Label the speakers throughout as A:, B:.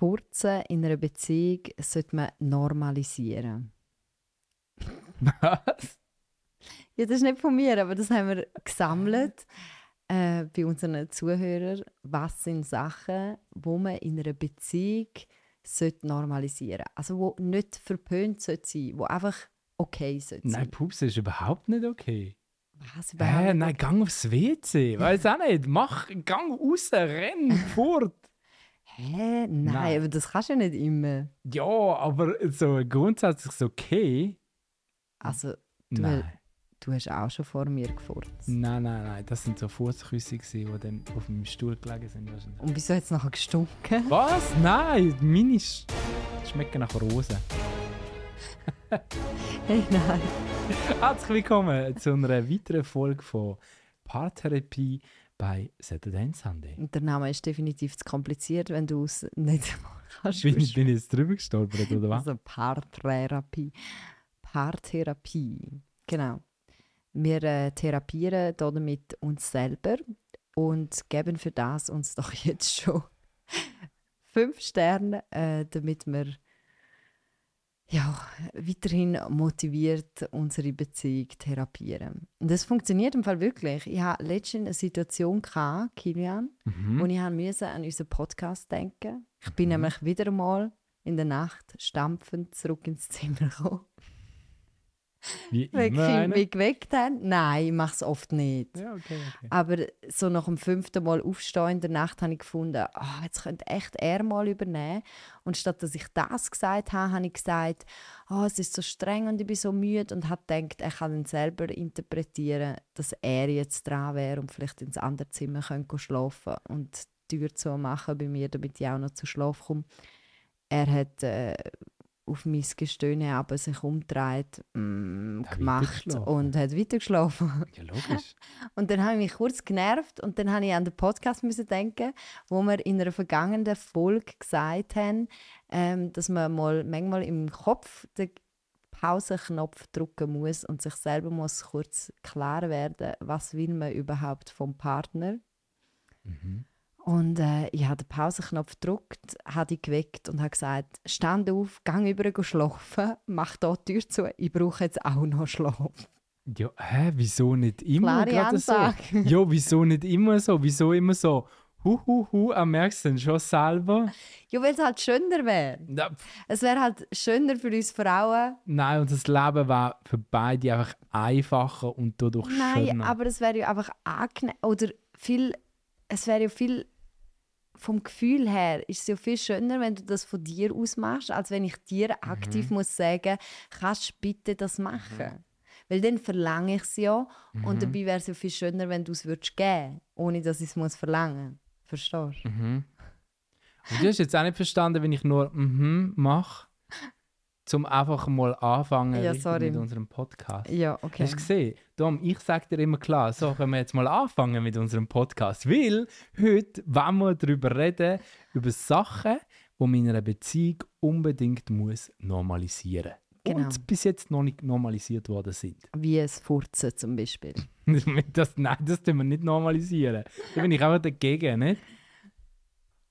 A: Furzen in einer Beziehung sollte man normalisieren.
B: Was?
A: Ja, das ist nicht von mir, aber das haben wir gesammelt äh, bei unseren Zuhörern. Was sind Sachen, wo man in einer Beziehung sollte normalisieren Also wo nicht verpönt sollte sein, wo einfach okay sollte sein.
B: Nein, Pups ist überhaupt nicht okay.
A: Was überhaupt nicht
B: nein, gang aufs WC. Weiß auch nicht. Mach, gang raus, renn, fort.
A: Hä? Nein,
B: Nein.
A: aber das kannst du ja nicht immer.
B: Ja, aber so grundsätzlich okay.
A: Also, du,
B: Nein.
A: du hast auch schon vor mir gefurzt.
B: Nein, nein, nein. Das sind so Fußküsse, die dann auf dem Stuhl gelegen sind. wahrscheinlich.
A: Und wieso hat es nachher gestunken?
B: Was? Nein, meine sch schmecken nach Rosen.
A: Hey, nein.
B: Herzlich willkommen zu einer weiteren Folge von Paartherapie bei Saturday and Sunday.
A: Und der Name ist definitiv zu kompliziert, wenn du es nicht kannst.
B: Bin ich, bin ich jetzt drüber gestolpert, oder was?
A: Also Paartherapie. Paartherapie. Genau. Wir äh, therapieren damit uns selber und geben für das uns doch jetzt schon fünf Sterne, äh, damit wir ja, weiterhin motiviert unsere Beziehung therapieren. Und das funktioniert im Fall wirklich. Ich hatte letztens eine Situation, gehabt, Kilian,
B: Mhm.
A: wo ich müssen an unseren Podcast denken Ich bin nämlich wieder einmal in der Nacht stampfend zurück ins Zimmer gekommen.
B: Wie immer einer.
A: mich geweckt haben. Nein, ich mache es oft nicht.
B: Ja, okay, okay.
A: Aber so nach dem fünften Mal aufstehen in der Nacht habe ich gefunden, ah, jetzt könnte echt er mal übernehmen. Und statt dass ich das gesagt habe, habe ich gesagt, ah, es ist so streng und ich bin so müde und habe gedacht, er kann dann selber interpretieren, dass er jetzt dran wäre und vielleicht ins andere Zimmer könnte schlafen und die Tür zu machen bei mir, damit ich auch noch zu Schlaf komme. Er hat äh, auf mein Gestöhne aber sich umgedreht, mm, gemacht und hat weitergeschlafen.
B: Ja, logisch.
A: Und dann habe ich mich kurz genervt und dann habe ich an den Podcast müssen denken, wo wir in einer vergangenen Folge gesagt haben, ähm, dass man mal manchmal im Kopf den Pausenknopf drücken muss und sich selber muss kurz klar werden, was will man überhaupt vom Partner. Und äh, ich habe den Pausenknopf gedrückt, habe dich geweckt und habe gesagt, stand auf, gang über, geh schlafen, mach da die Tür zu, ich brauche jetzt auch noch Schlaf.
B: Ja, hä, wieso nicht immer gerade so? Ja, wieso nicht immer so? Wieso immer so? Hu, hu, hu, er merkst du schon selber?
A: Ja, weil es halt schöner wäre.
B: Pff,
A: Es wäre halt schöner für uns Frauen.
B: Nein, und das Leben war für beide einfach einfacher und dadurch
A: Nein,
B: schöner.
A: aber es wäre ja einfach angenehm. Oder viel, es wäre ja viel, vom Gefühl her, ist es ja viel schöner, wenn du das von dir aus machst, als wenn ich dir aktiv muss sagen, kannst du bitte das machen. Weil dann verlange ich es ja und dabei wäre es ja viel schöner, wenn du es würdest geben, ohne dass ich es muss verlangen. Verstehst du?
B: Und du hast jetzt auch nicht verstanden, wenn ich nur mhm mache, zum einfach mal anfangen
A: Ja,
B: mit unserem Podcast.
A: Ja, okay.
B: Hast du gesehen? Dom, ich sage dir immer klar, so können wir jetzt mal anfangen mit unserem Podcast. Weil heute wollen wir darüber reden, über Sachen, die man in einer Beziehung unbedingt muss normalisieren
A: Genau.
B: Und bis jetzt noch nicht normalisiert worden sind.
A: Wie es Furzen zum Beispiel.
B: das, nein, das tun wir nicht normalisieren. Da bin ich einfach dagegen, nicht?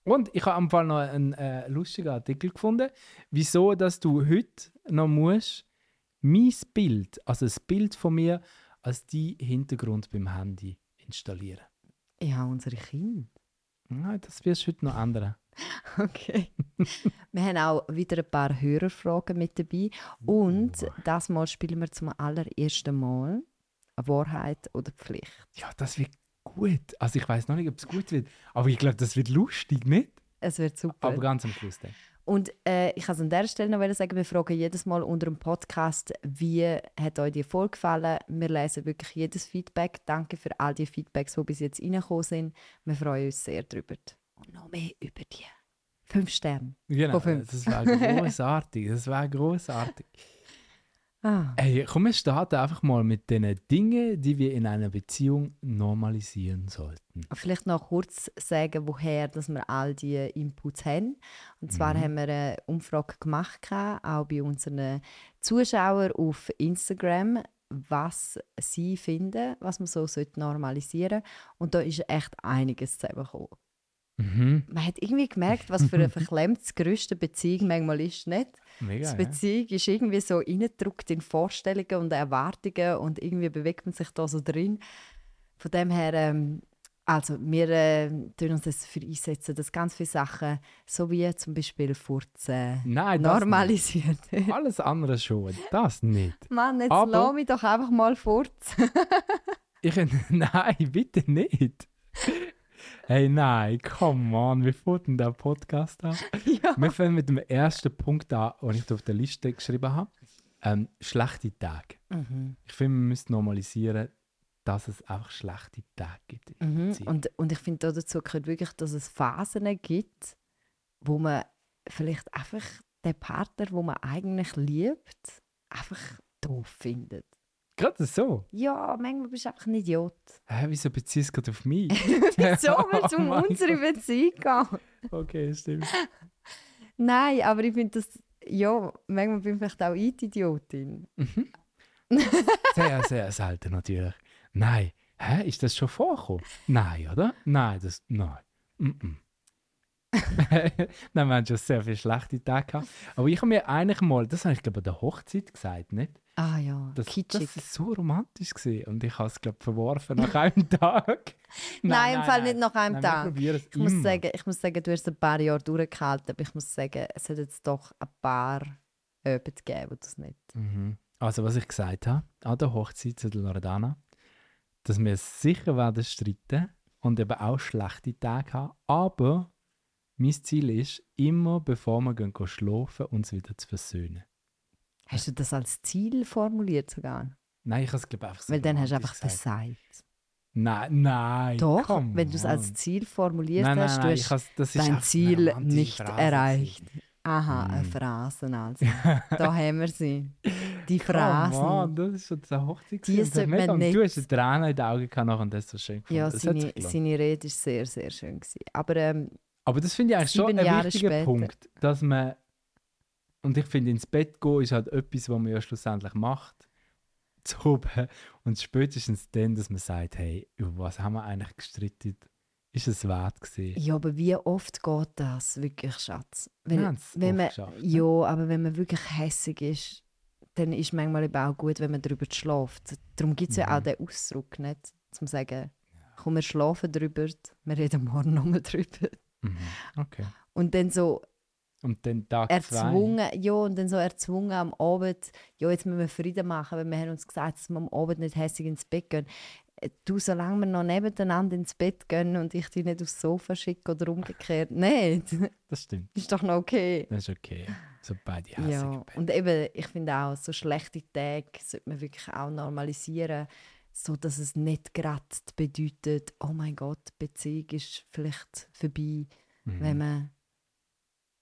B: Und ich habe am Fall noch einen äh, lustigen Artikel gefunden, wieso dass du heute noch musst mein Bild, also das Bild von mir, als die Hintergrund beim Handy installieren.
A: Ja, unsere Kinder.
B: Nein, das wirst du heute noch ändern.
A: Okay. wir haben auch wieder ein paar Hörerfragen mit dabei. Und das Mal spielen wir zum allerersten Mal Wahrheit oder Pflicht.
B: Ja, das wird gut. Also ich weiß noch nicht, ob es gut wird, aber ich glaube, das wird lustig, nicht?
A: Es wird super.
B: Aber ganz am Schluss dann.
A: Und äh, ich kann es an dieser Stelle noch sagen, wir fragen jedes Mal unter dem Podcast, wie hat euch die Folge gefallen. Wir lesen wirklich jedes Feedback. Danke für all die Feedbacks, die bis jetzt reingekommen sind. Wir freuen uns sehr darüber. Und noch mehr über die fünf Sterne.
B: Genau,
A: fünf.
B: das wäre großartig. Das wäre großartig.
A: Ah.
B: Ey, komm, wir starten einfach mal mit den Dingen, die wir in einer Beziehung normalisieren sollten.
A: Vielleicht noch kurz sagen, woher dass wir all die Inputs haben. Und zwar haben wir eine Umfrage gemacht, auch bei unseren Zuschauern auf Instagram, was sie finden, was man so normalisieren sollte. Und da ist echt einiges zusammengekommen.
B: Mhm.
A: man hat irgendwie gemerkt, was für eine verklemmtes größte Beziehung manchmal ist, nicht?
B: Mega,
A: Die
B: ja.
A: Beziehung ist irgendwie so reingedrückt in Vorstellungen und Erwartungen und irgendwie bewegt man sich da so drin. Von dem her, ähm, also wir äh, tun uns das für einsetzen, dass ganz viele Sachen, so wie zum Beispiel Furzen,
B: Nein,
A: normalisiert.
B: Alles andere schon, das nicht.
A: Mann, jetzt
B: Aber-
A: lass mich doch einfach mal furzen.
B: Ich, nein, bitte nicht. Hey, nein, come on, wie fängt denn der Podcast an?
A: ja.
B: Wir fangen mit dem ersten Punkt an, den ich auf der Liste geschrieben habe. Ähm, schlechte Tage.
A: Mhm.
B: Ich finde, wir müssen normalisieren, dass es einfach schlechte Tage gibt.
A: Mhm. Und, und ich finde dazu gehört wirklich, dass es Phasen gibt, wo man vielleicht einfach den Partner, wo man eigentlich liebt, einfach doof findet.
B: Gerade so.
A: Ja, manchmal bist du einfach ein Idiot.
B: Hä, wieso beziehst du gerade auf mich?
A: Wieso, weil es
B: Oh
A: um
B: mein
A: unsere Beziehung geht?
B: Okay, stimmt.
A: Nein, aber ich finde das, ja, manchmal bin ich vielleicht auch ich die Idiotin.
B: Sehr, sehr selten natürlich. Nein. Hä, ist das schon vorgekommen? Nein, oder? Nein, das. Nein. Mm -mm. Nein, wir haben schon sehr viele schlechte Tage gehabt. Aber ich habe mir eigentlich mal, das habe ich glaube an der Hochzeit gesagt, nicht?
A: Ah ja,
B: Das,
A: kitschig.
B: das ist so romantisch gewesen. und ich habe es glaube verworfen nach einem Tag.
A: Nein, im Fall nicht nach einem
B: Nein,
A: Tag. Ich muss,
B: immer.
A: sagen, ich muss sagen, du hast ein paar Jahre durchgehalten, aber ich muss sagen, es hat jetzt doch ein paar Abende gegeben, wo das nicht.
B: Mhm. Also was ich gesagt habe, an der Hochzeit zu der Loredana, dass wir sicher werden streiten und eben auch schlechte Tage haben, aber mein Ziel ist, immer bevor wir gehen, gehen schlafen, uns wieder zu versöhnen.
A: Hast du das als Ziel formuliert sogar?
B: Nein, ich habe es glaube einfach so
A: Weil dann hast du einfach
B: gesagt. Nein, nein.
A: Doch,
B: come
A: wenn du es als. Ziel formuliert
B: nein,
A: hast,
B: nein,
A: du hast dein Ziel nicht
B: Phrase
A: erreicht.
B: gewesen.
A: Aha, eine
B: Mm.
A: Phrase also. da haben wir sie. Die
B: Come
A: Phrasen.
B: on, das ist schon eine Hochzeit.
A: Die sollte man nicht-
B: Du hast eine Träne in den Augen gehabt und das ist so schön gefunden.
A: Ja,
B: das
A: seine, seine Rede war sehr, sehr schön. Gewesen. Aber ähm,
B: Aber das finde ich eigentlich schon ein wichtiger
A: später.
B: Punkt, dass man und ich finde, ins Bett gehen ist halt etwas, was man ja schlussendlich macht, zu oben. Und spätestens dann, dass man sagt, hey, über was haben wir eigentlich gestritten? Ist es wert gewesen?
A: ja, aber wie oft geht das wirklich, Schatz? Weil,
B: haben's
A: wenn man,
B: geschafft,
A: ja, aber wenn man wirklich hässig ist, dann ist manchmal eben auch gut, wenn man darüber schläft. Darum gibt es ja auch
B: Mhm.
A: den Ausdruck, nicht? Zum sagen, komm, wir schlafen darüber, wir reden morgen nochmal drüber.
B: Mhm. Okay.
A: Und dann so
B: Und dann Tag
A: erzwungen, ja, und dann so erzwungen am Abend, ja, jetzt müssen wir Frieden machen, weil wir haben uns gesagt, dass wir am Abend nicht hässig ins Bett gehen. Äh, Du, solange wir noch nebeneinander ins Bett gehen und ich dich nicht aufs Sofa schicke oder umgekehrt, nicht,
B: zwei. Das stimmt.
A: ist doch noch okay.
B: Das ist okay. So beide hässig
A: Ja, und eben, ich finde auch, so schlechte Tage sollte man wirklich auch normalisieren, so dass es nicht gerade bedeutet, oh mein Gott, Beziehung ist vielleicht vorbei,
B: Mhm.
A: wenn man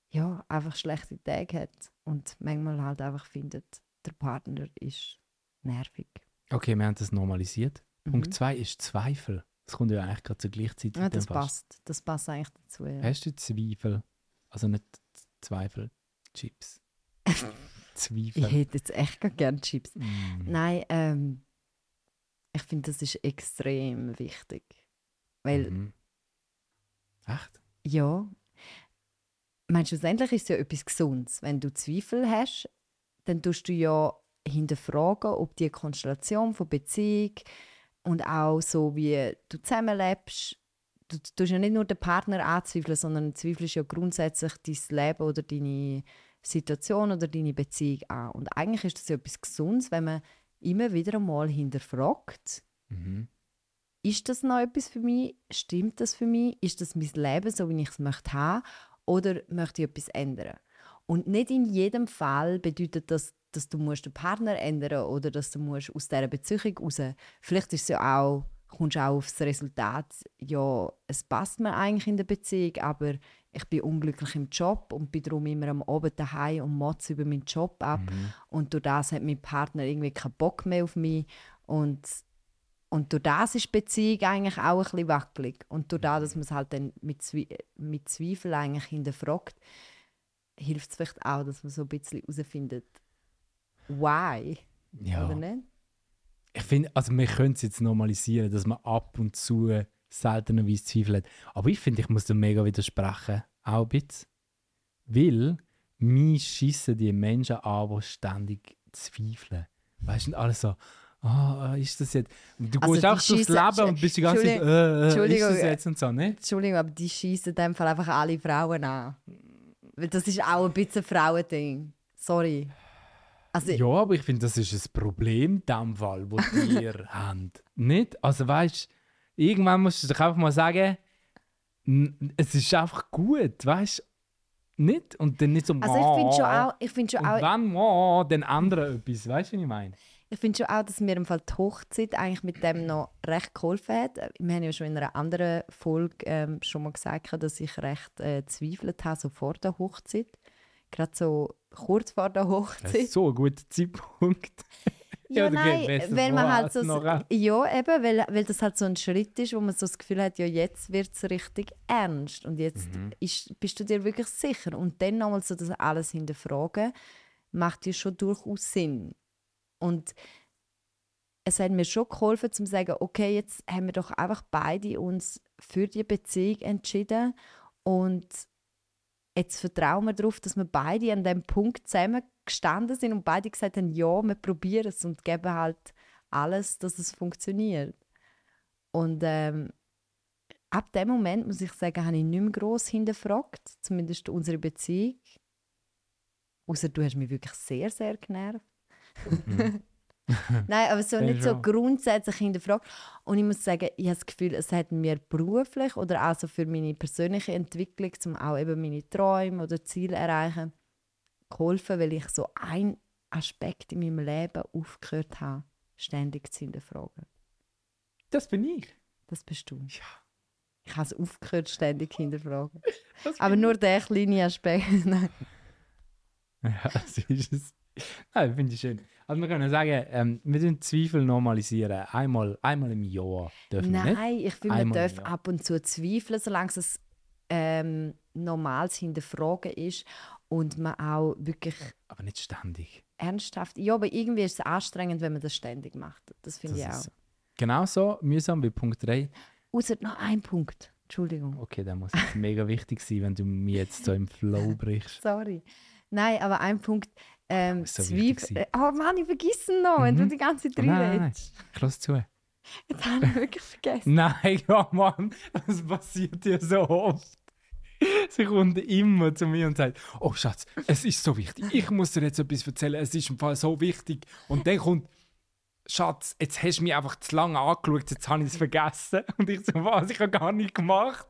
A: ja, einfach schlechte Tage hat und manchmal halt einfach findet, der Partner ist nervig.
B: Okay, wir haben das normalisiert.
A: Mhm.
B: Punkt 2 ist Zweifel. Das kommt ja eigentlich gerade zur gleichen Zeit.
A: Ja, das passt. Das passt eigentlich dazu. Ja.
B: Hast du Zweifel? Also nicht Zweifel, Chips.
A: Ich
B: Zweifel.
A: hätte jetzt echt gar gerne Chips.
B: Mm.
A: Nein, ähm, ich finde, das ist extrem wichtig. Weil,
B: Mhm. Echt?
A: ja, meine, schlussendlich ist es ja etwas Gesundes. Wenn du Zweifel hast, dann tust du ja hinterfragen, ob die Konstellation von Beziehung und auch so, wie du zusammenlebst, du du tust ja nicht nur den Partner anzweifeln, sondern zweifelst ja grundsätzlich dein Leben oder deine Situation oder deine Beziehung an. Und eigentlich ist das ja etwas Gesundes, wenn man immer wieder einmal hinterfragt,
B: Mhm.
A: ist das noch etwas für mich? Stimmt das für mich? Ist das mein Leben, so wie ich es möchte haben? Oder möchte ich etwas ändern? Und nicht in jedem Fall bedeutet das, dass du musst den Partner ändern oder dass du musst aus dieser Beziehung raus. Vielleicht ist es ja auch, kommst du auch auf das Resultat, ja, es passt mir eigentlich in der Beziehung, aber ich bin unglücklich im Job und bin darum immer am Abend daheim und motze über meinen Job ab.
B: Mhm.
A: Und durch das hat mein Partner irgendwie keinen Bock mehr auf mich. Und, und durch das ist die Beziehung eigentlich auch ein bisschen wackelig. Und durch das, dass man es halt dann mit, Zwe mit Zweifel eigentlich hinterfragt, hilft es vielleicht auch, dass man so ein bisschen herausfindet, why,
B: Ja.
A: oder nicht?
B: Ich finde, also wir können es jetzt normalisieren, dass man ab und zu seltenerweise Zweifel hat. Aber ich finde, ich muss dem mega widersprechen. Auch ein bisschen. Weil mich schießen die Menschen an, die ständig zweifeln. Weißt du, alles so, ah, ist das jetzt. Du
A: Also
B: gehst auch durchs Leben und bist die ganze Zeit, äh, äh, ist das jetzt und so, ne?
A: Entschuldigung, aber die schießen in dem Fall einfach alle Frauen an. Weil das ist auch ein bisschen ein Frauending. Sorry. Also,
B: Ja, aber ich finde, das ist ein Problem dem Fall, das wir haben. Nicht? Also weißt du, irgendwann musst du doch einfach mal sagen, es ist einfach gut, weißt du? Nicht? Und dann nicht so,
A: also ich finde schon auch, ich finde schon
B: Und
A: auch,
B: wenn oh, dann andere etwas, weißt du, was ich meine?
A: Ich finde schon auch, dass mir im Fall die Hochzeit eigentlich mit dem noch recht geholfen hat. Wir haben ja schon in einer anderen Folge ähm, schon mal gesagt, dass ich recht äh, zweifelt habe, so vor der Hochzeit. Gerade so kurz vor der
B: Das
A: Hochzeit.
B: ist so ein guter Zeitpunkt.
A: Ja,
B: Ja,
A: nein, wenn man halt so, ja eben, weil, weil das halt so ein Schritt ist, wo man so das Gefühl hat, ja jetzt wird es richtig ernst und jetzt
B: Mhm.
A: ist, bist du dir wirklich sicher und dann nochmal so das alles hinterfragen, macht dir schon durchaus Sinn. Und es hat mir schon geholfen, zu sagen, okay, jetzt haben wir doch einfach beide uns für die Beziehung entschieden und jetzt vertrauen wir darauf, dass wir beide an dem Punkt zusammen gestanden sind und beide gesagt haben, ja, wir probieren es und geben halt alles, dass es funktioniert. Und ähm, ab dem Moment, muss ich sagen, habe ich nicht mehr gross hinterfragt, zumindest unsere Beziehung. Außer du hast mich wirklich sehr, sehr genervt. Nein, aber so nicht so grundsätzlich hinterfragt. Und ich muss sagen, ich habe das Gefühl, es hat mir beruflich oder auch so für meine persönliche Entwicklung, um auch eben meine Träume oder Ziele erreichen, geholfen, weil ich so einen Aspekt in meinem Leben aufgehört habe, ständig zu hinterfragen.
B: Das bin ich.
A: Das bist du.
B: Ja.
A: Ich habe es aufgehört, ständig zu hinterfragen. Aber nur der kleine Aspekt. Nein.
B: Ja, das ist es. Nein, finde ich schön. Also wir können sagen, ähm, wir dürfen Zweifel normalisieren. Einmal, einmal im Jahr dürfen wir nicht.
A: Nein, ich finde, man darf ab und zu zweifeln, solange es ähm, normales Hinterfragen ist und man auch wirklich
B: Aber nicht ständig.
A: ernsthaft. Ja, aber irgendwie ist es anstrengend, wenn man das ständig macht. Das finde ich auch.
B: ist genauso mühsam wie Punkt 3.
A: Außer noch ein Punkt. Entschuldigung.
B: Okay, der muss jetzt mega wichtig sein, wenn du mir jetzt so im Flow brichst.
A: Sorry. Nein, aber ein Punkt. Ähm,
B: so wichtig
A: Zweifel. Oh Mann, ich vergesse noch, wenn
B: Mhm.
A: du die ganze Zeit
B: Oh, nein, nein. Ich lass zu.
A: Jetzt habe ich wirklich vergessen.
B: Nein, ja Mann, das passiert dir so oft. Sie kommt immer zu mir und sagt, oh Schatz, es ist so wichtig, ich muss dir jetzt etwas erzählen, es ist im Fall so wichtig. Und dann kommt, Schatz, jetzt hast du mich einfach zu lange angeschaut, jetzt habe ich es vergessen. Und ich so, was, ich habe gar nicht gemacht.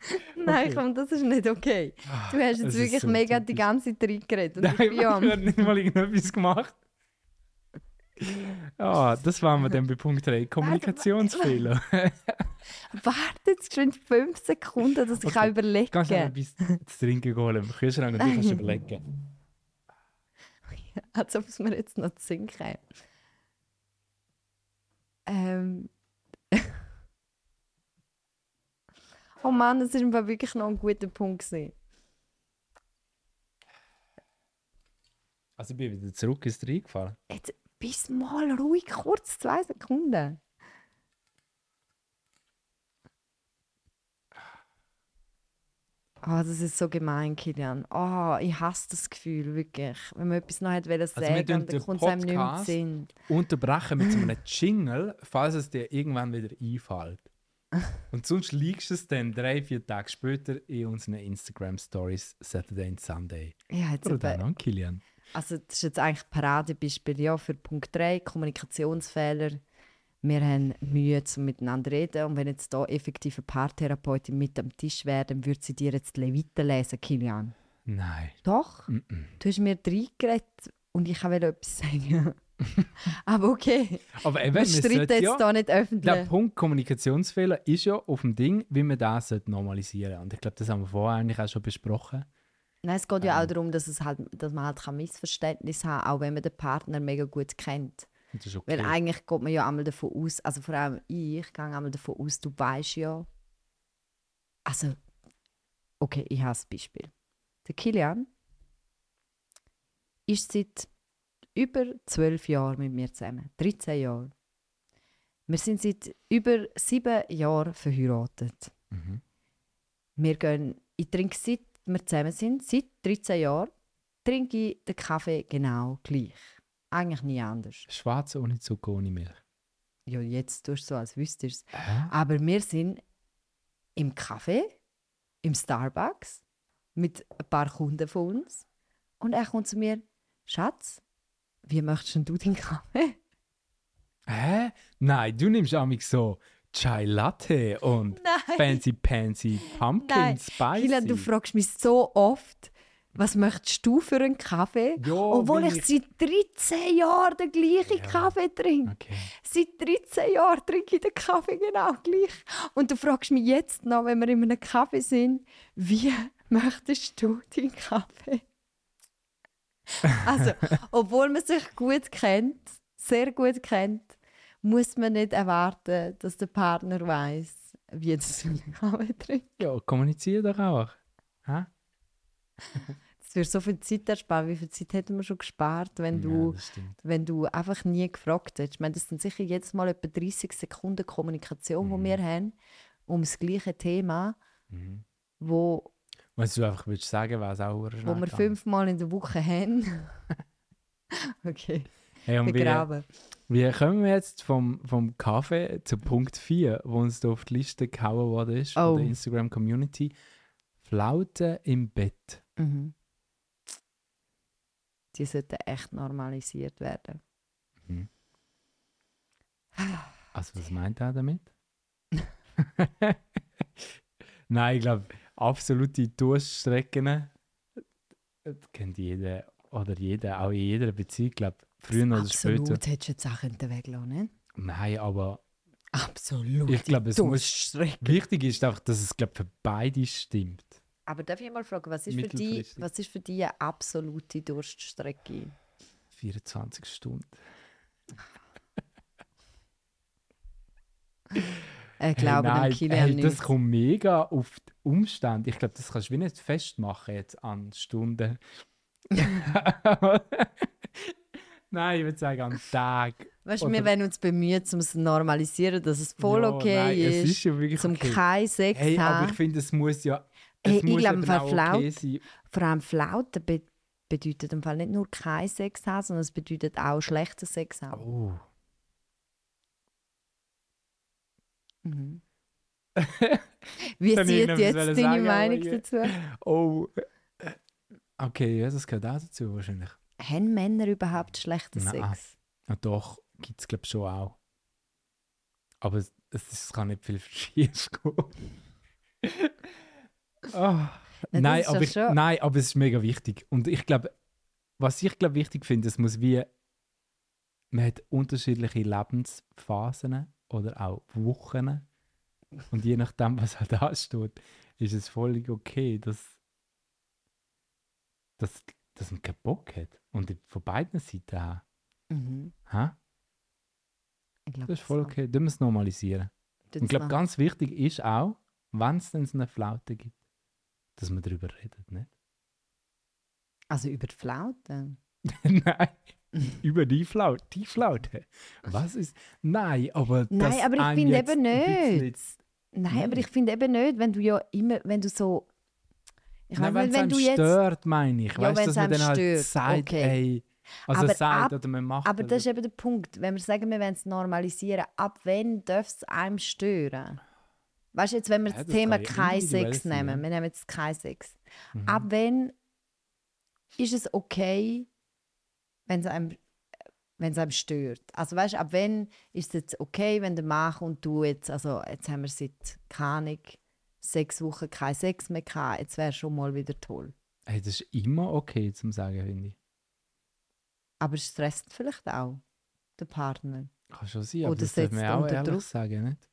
A: Nein,
B: Okay.
A: komm, das ist nicht okay. Du hast jetzt wirklich
B: so
A: mega
B: typisch.
A: die ganze Zeit reingeredet. Und
B: Nein,
A: ich
B: ich habe nicht mal irgendetwas gemacht. Ja, das waren wir dann bei Punkt 3. Kommunikationsfehler.
A: Warte jetzt schon fünf Sekunden, dass ich
B: Okay.
A: auch überlegen
B: Kannst du noch
A: kann.
B: etwas zu trinken holen im Kühlschrank und du kannst überlegen.
A: Als ob es mir jetzt noch zu Sinn käme. Ähm. Oh Mann, das war wirklich noch ein guter Punkt. Gewesen.
B: Also ich bin wieder zurück ins reingefallen.
A: Jetzt bist mal ruhig, kurz, zwei Sekunden. Ah, das ist so gemein, Kilian. Ah, ich hasse das Gefühl, wirklich. Wenn man etwas noch hat wollen
B: Also
A: sagen,
B: tun
A: dann kommt es einem nicht mehr Sinn.
B: Unterbrechen mit so einem Jingle, falls es dir irgendwann wieder einfällt. Und sonst liegst du es dann drei, vier Tage später in unseren Instagram-Stories Saturday and Sunday.
A: Ja, jetzt
B: Oder dann, Kilian?
A: Also das ist jetzt eigentlich ein Paradebeispiel ja, für Punkt 3, Kommunikationsfehler. Wir haben Mühe, zum miteinander reden. Und wenn jetzt hier effektiv eine Paartherapeutin mit am Tisch wäre, dann würde sie dir jetzt die Leviten lesen, Kilian.
B: Nein.
A: Doch,
B: Mm -mm.
A: du hast mir reingeredet und ich wollte etwas sagen. Aber okay,
B: Aber eben,
A: wir streiten jetzt
B: ja,
A: hier nicht öffentlich.
B: der Punkt Kommunikationsfehler ist ja auf dem Ding, wie man das normalisieren sollte. Und ich glaube, das haben wir vorher eigentlich auch schon besprochen.
A: Nein, es geht ja
B: Ähm.
A: auch darum, dass, es halt, dass man halt kein Missverständnis haben kann, auch wenn man den Partner mega gut kennt.
B: Ist
A: Weil
B: okay.
A: eigentlich geht man ja einmal davon aus, also vor allem ich, gehe einmal davon aus, du weißt ja. Also, okay, ich habe ein Beispiel. Der Kilian ist seit über zwölf Jahren mit mir zusammen. 13 Jahre. Wir sind seit über sieben Jahren verheiratet.
B: Mhm.
A: Wir gehen, ich trinke seit wir zusammen sind, seit 13 Jahren, trinke ich den Kaffee genau gleich. Eigentlich nie anders.
B: Schwarz ohne Zucker, ohne Milch.
A: Ja, jetzt tust du so, als wüsstest du es.
B: Hä?
A: Aber wir sind im Café, im Starbucks, mit ein paar Kunden von uns. Und er kommt zu mir, Schatz, wie möchtest denn du deinen Kaffee?
B: Hä? Nein, du nimmst amig so Chai Latte und
A: Nein.
B: Fancy Pansy Pumpkin
A: Nein.
B: Spicy.
A: Kilian, du fragst mich so oft, was möchtest du für einen Kaffee?
B: Ja,
A: Obwohl
B: weil
A: ich seit 13 Jahren den gleichen
B: Ja.
A: Kaffee trinke.
B: Okay.
A: Seit 13 Jahren trinke ich den Kaffee genau gleich. Und du fragst mich jetzt noch, wenn wir in einem Kaffee sind, wie möchtest du deinen Kaffee? Also, obwohl man sich gut kennt, sehr gut kennt, muss man nicht erwarten, dass der Partner weiß, wie das Kaffee trinkt.
B: Ja, kommuniziere doch auch. Hä?
A: Das würde so viel Zeit ersparen. Wie viel Zeit hätten wir schon gespart, wenn du
B: Ja,
A: wenn du einfach nie gefragt hättest. Ich meine, das sind sicher jedes Mal etwa 30 Sekunden Kommunikation,
B: Mhm.
A: die wir haben, um das gleiche Thema,
B: Mhm.
A: wo,
B: Wenn du einfach willst sagen, wäre es auch
A: wo
B: schnell
A: wir
B: gegangen.
A: fünfmal in der Woche haben. okay,
B: Hey, und wie,
A: begraben.
B: wie kommen wir jetzt vom, vom Kaffee zu Punkt 4, wo uns da auf die Liste gehauen worden ist,
A: Oh.
B: von der Instagram-Community? Flauten im Bett.
A: Mhm. Die sollten echt normalisiert werden.
B: Also, was meint er damit? Nein, ich glaube, absolute Durststrecken das kennt jeder oder jeder, auch in jeder Beziehung, glaube früher oder
A: Absolut
B: später.
A: hättest du jetzt auch weglassen ne?
B: Nein, aber
A: Absolut.
B: ich glaube, es muss. Wichtig ist einfach, dass es glaub, für beide stimmt.
A: Aber darf ich mal fragen, was ist, für dich,
B: Mittelfristig.
A: was ist für dich eine absolute Durststrecke?
B: 24 Stunden.
A: Ich glaube,
B: hey, nein,
A: Kilian
B: hey, das
A: nicht.
B: kommt mega auf die Umstände. Ich glaube, das kannst du wie nicht festmachen jetzt an Stunden. nein, ich würde sagen an Tag.
A: Weißt du, wir wollen uns bemühen, um es zu normalisieren, dass es voll
B: Ja,
A: okay
B: nein,
A: ist,
B: Es ist ja wirklich
A: zum
B: okay.
A: kein Sex
B: Hey, aber
A: haben.
B: ich finde, es muss ja. Es
A: Hey, ich
B: muss
A: glaube,
B: auch
A: Flaut-
B: okay sein.
A: Vor allem Flauten be bedeutet im Fall nicht nur kein Sex haben, sondern es bedeutet auch schlechten Sex haben.
B: Oh.
A: Mhm. Wie sieht jetzt deine Meinung dazu?
B: Oh. äh, Okay, ja, das gehört auch dazu wahrscheinlich.
A: Haben Männer überhaupt schlechten
B: Nein.
A: Sex?
B: Ja, doch, gibt es glaube ich schon auch. Aber es, es, kann nicht viel schief gehen. Ah.
A: das
B: nein, aber ich, nein, aber es ist mega wichtig. Und ich glaube, was ich glaube wichtig finde, es muss wie, man hat unterschiedliche Lebensphasen oder auch Wochen. Und je nachdem, was halt ansteht, ist es völlig okay, dass, dass, dass man keinen Bock hat. Und von beiden Seiten auch.
A: Mhm. Ich glaub,
B: Das ist voll okay. Tun wir es normalisieren. Und ich glaube, ganz wichtig ist auch, wenn es dann so eine Flaute gibt, dass man darüber redet, nicht?
A: Also über die Flauten?
B: Nein, über die Flaute. Die Flaute. Was ist. Nein, aber.
A: Nein,
B: dass
A: aber ich finde eben nicht.
B: bisschen-
A: Nein,
B: Nein.
A: aber ich finde eben nicht, wenn du ja immer, wenn du so... Ich
B: Nein,
A: weiss
B: wenn es einem
A: du jetzt...
B: stört, meine ich.
A: Ja,
B: weißt du, dass man dann halt
A: stört,
B: sagt,
A: okay.
B: ey. Also
A: Aber
B: sagt
A: ab-
B: oder man macht.
A: Aber das ist eben der Punkt. Wenn wir sagen, wir wollen es normalisieren, ab wann darf es einem stören? Weißt du, jetzt, wenn wir
B: Ja,
A: das
B: das
A: Thema kein Sex nehmen,
B: ja.
A: wir nehmen jetzt kein Sex.
B: Mhm.
A: Ab wann ist es okay, wenn es einem, wenn es einem stört? Also weißt du, ab wann ist es jetzt okay, wenn der Mann und du jetzt, also jetzt haben wir seit, keine sechs Wochen kein Sex mehr gehabt, jetzt wäre schon mal wieder toll.
B: Hey, das ist immer okay zum Sagen, finde ich.
A: Aber es stresst vielleicht auch den Partner.
B: Kann schon sein, aber
A: Oder
B: das darf man auch ehrlich
A: Druck.
B: sagen, nicht?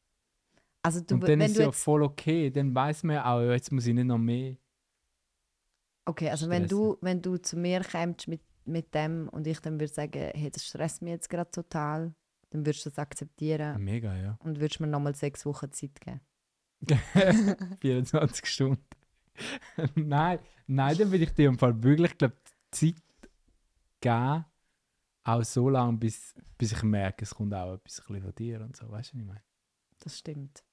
A: Also du,
B: Und dann
A: wenn
B: ist es ja voll okay. Dann weiß man ja auch, jetzt muss ich nicht noch mehr.
A: Okay, also wenn du, wenn du zu mir kommst mit, mit dem und ich dann würde sagen, hey, das stresst mich jetzt gerade total, dann würdest du das akzeptieren
B: Mega, ja.
A: und würdest mir nochmal sechs Wochen Zeit geben.
B: 24 Stunden. nein, nein, dann will ich dir im Fall wirklich glaub, Zeit geben, auch so lange, bis, bis ich merke, es kommt auch etwas ein bisschen von dir und so. Weißt du, was ich meine?
A: Das stimmt.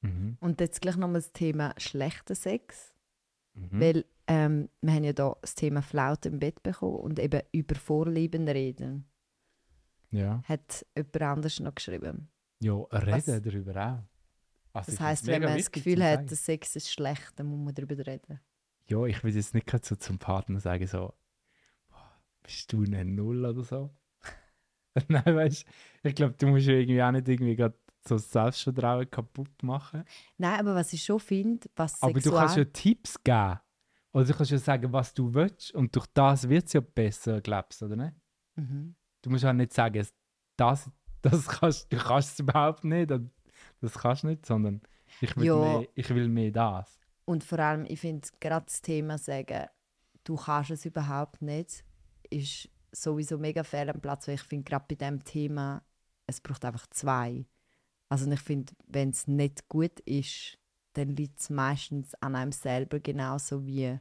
B: Mhm.
A: Und jetzt gleich nochmal das Thema schlechter Sex.
B: Mhm.
A: Weil ähm, wir haben ja da das Thema Flaute im Bett bekommen und eben über Vorlieben reden.
B: Ja.
A: Hat jemand anders noch geschrieben.
B: Ja, reden
A: Was-
B: darüber auch. Also
A: Das heisst, wenn man das Gefühl hat, der Sex ist schlecht, dann muss man darüber reden.
B: Ja, ich will jetzt nicht so zum Partner sagen, so, «Boah, bist du eine Null oder so? Nein, weißt du, ich glaube, du musst ja irgendwie auch nicht irgendwie gerade so das Selbstvertrauen kaputt machen.
A: Nein, aber was ich schon finde, was
B: Aber du kannst ja Tipps geben. Oder du kannst ja sagen, was du willst. Und durch das wird es ja besser, glaubst du, oder nicht?
A: Mhm.
B: Du musst auch nicht sagen, das, das kannst, du kannst es überhaupt nicht. Das kannst du nicht, sondern ich will,
A: Ja.
B: mehr, ich will mehr das.
A: Und vor allem, ich finde gerade das Thema sagen, du kannst es überhaupt nicht, ist sowieso mega fehl am Platz, weil ich finde gerade bei diesem Thema, es braucht einfach zwei. Also ich finde, wenn es nicht gut ist, dann liegt es meistens an einem selber genauso wie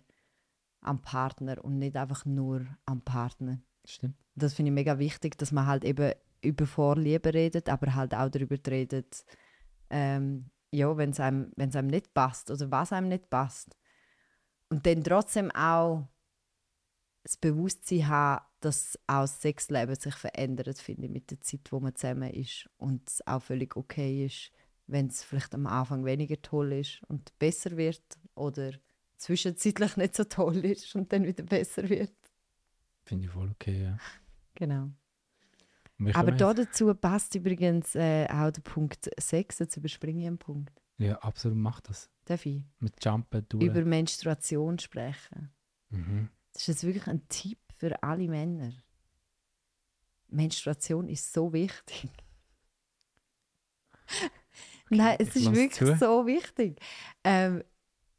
A: am Partner und nicht einfach nur am Partner.
B: Stimmt.
A: Das finde ich mega wichtig, dass man halt eben über Vorliebe redet, aber halt auch darüber redet, ähm, ja, wenn es einem, wenn's einem nicht passt oder was einem nicht passt. Und dann trotzdem auch das Bewusstsein haben, dass auch das Sexleben sich verändert, finde ich, mit der Zeit, wo man zusammen ist. Und es auch völlig okay ist, wenn es vielleicht am Anfang weniger toll ist und besser wird oder zwischenzeitlich nicht so toll ist und dann wieder besser wird.
B: Finde ich voll okay, ja.
A: Genau. Aber da dazu passt übrigens äh, auch der Punkt 6, jetzt überspringe ich einen Punkt.
B: Ja, absolut, mach das.
A: Darf ich?
B: Mit Jumpen, durch.
A: Über Menstruation sprechen.
B: Mhm.
A: Das ist jetzt wirklich ein Tipp für alle Männer. Menstruation ist so wichtig. Nein, es ist wirklich
B: zu.
A: so wichtig. Ähm,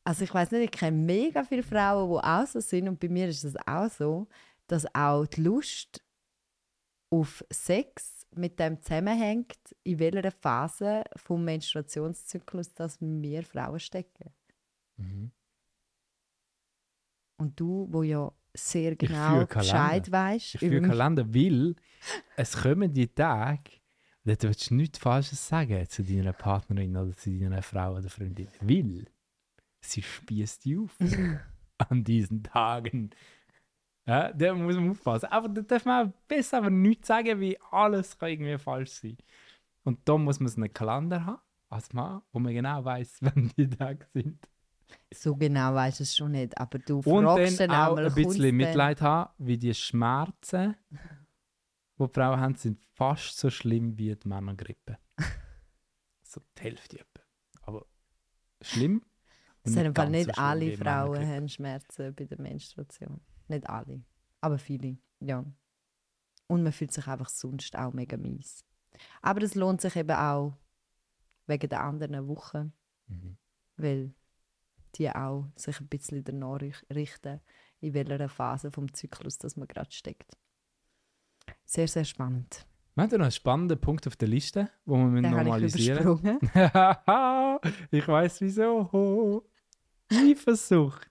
A: also ich weiß nicht, ich kenne mega viele Frauen, die auch so sind und bei mir ist es auch so, dass auch die Lust auf Sex mit dem zusammenhängt, in welcher Phase vom Menstruationszyklus das wir Frauen stecken.
B: Mhm.
A: Und du, wo ja sehr genau. Bescheid weißt
B: Ich führe Kalender, weil es kommen die Tage, da willst du nichts Falsches sagen zu deiner Partnerin oder zu deiner Frau oder Freundin. Weil sie spießt dich auf an diesen Tagen. Ja, da muss man aufpassen. Aber da darf man besser aber nichts sagen, wie alles kann irgendwie falsch sein. Und da muss man so einen Kalender haben, als Mann, wo man genau weiß, wann die Tage sind.
A: So genau weiß es schon nicht, aber du
B: Und
A: fragst
B: dann auch
A: einmal,
B: ein bisschen? Mitleid haben, wie die Schmerzen, die die Frauen haben, sind fast so schlimm wie die Männergrippe. so die Hälfte etwa. Aber schlimm.
A: Es sind
B: ganz
A: nicht
B: schlimm
A: alle Frauen haben Schmerzen bei der Menstruation. Nicht alle, aber viele, ja. Und man fühlt sich einfach sonst auch mega mies. Aber es lohnt sich eben auch wegen der anderen Wochen,
B: Mhm.
A: weil die auch sich ein bisschen danach rich- richten, in welcher Phase vom Zyklus das man gerade steckt. Sehr, sehr spannend.
B: Wir haben noch einen spannenden Punkt auf der Liste, wo wir müssen
A: Den ich
B: normalisieren
A: übersprungen.
B: ich weiß wieso. Eifersucht.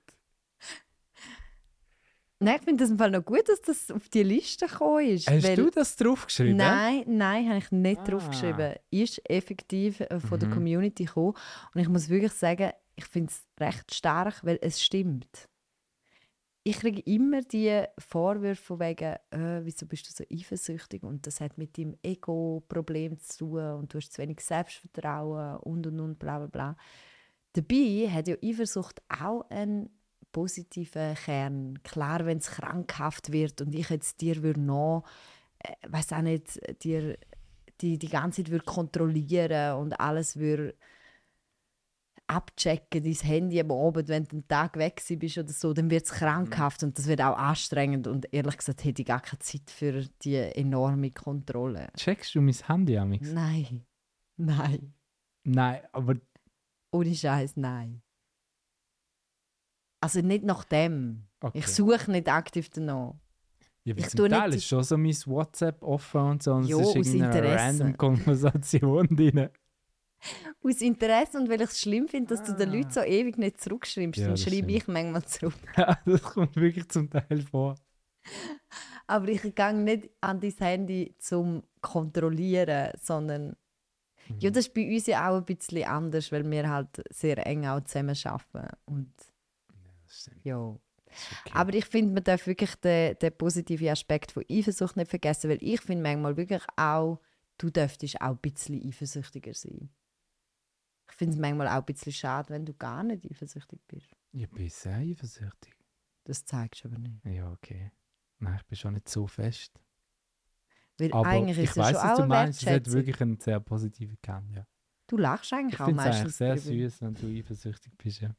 A: Nein, ich finde es im Fall noch gut, dass das auf die Liste gekommen ist.
B: Hast du das draufgeschrieben?
A: Nein, nein, habe ich nicht
B: Ah.
A: draufgeschrieben. Ist effektiv äh, von der
B: Mhm.
A: Community gekommen. Und ich muss wirklich sagen, ich finde es recht stark, weil es stimmt. Ich kriege immer die Vorwürfe von wegen, äh, wieso bist du so eifersüchtig und das hat mit deinem Ego-Problem zu tun und du hast zu wenig Selbstvertrauen und und und bla bla bla. Dabei hat ja Eifersucht auch einen positiven Kern. Klar, wenn es krankhaft wird und ich jetzt dir würde noch, äh, weiß auch nicht, dir die, die ganze Zeit würde kontrollieren und alles würde abchecken, dein Handy am Abend, wenn du einen Tag weg bist oder so, dann wird es krankhaft und das wird auch anstrengend und ehrlich gesagt hätte ich gar keine Zeit für die enorme Kontrolle.
B: Checkst du mein Handy an
A: Nein, nein,
B: Nein, aber
A: ohne Scheiß, nein. Also nicht nach dem.
B: okay.
A: Ich suche nicht aktiv danach.
B: Ja,
A: Ich
B: zum
A: tue
B: Teil
A: nicht
B: ist schon so mein WhatsApp offen und so. Und
A: Jo,
B: es ist irgendeine
A: Interesse.
B: random Konversation drin.
A: Aus Interesse und weil ich es schlimm finde, dass du den
B: Ah.
A: Leuten so ewig nicht zurückschreibst,
B: Ja,
A: dann schreibe ich manchmal zurück.
B: das kommt wirklich zum Teil vor.
A: Aber ich gehe nicht an dein Handy zum Kontrollieren, sondern
B: Mhm.
A: ja, das ist bei uns ja auch ein bisschen anders, weil wir halt sehr eng auch zusammen arbeiten. Und
B: Das stimmt.
A: ja.
B: Okay.
A: Aber ich finde, man darf wirklich den, den positiven Aspekt von Eifersucht nicht vergessen, weil ich finde manchmal wirklich auch, du dürftest auch ein bisschen eifersüchtiger sein. Ich finde es manchmal auch ein bisschen schade, wenn du gar nicht eifersüchtig bist.
B: ich bin sehr eifersüchtig.
A: Das zeigst du aber nicht.
B: Ja, okay. Nein, ich bin schon nicht so fest.
A: Weil
B: Aber
A: eigentlich
B: ich
A: ist es
B: weiß,
A: schon
B: was du meinst. Es hat wirklich einen sehr positiven Kern, ja.
A: Du lachst eigentlich
B: Ich
A: auch
B: finde es eigentlich
A: meistens
B: sehr süß, wenn du eifersüchtig bist, ja.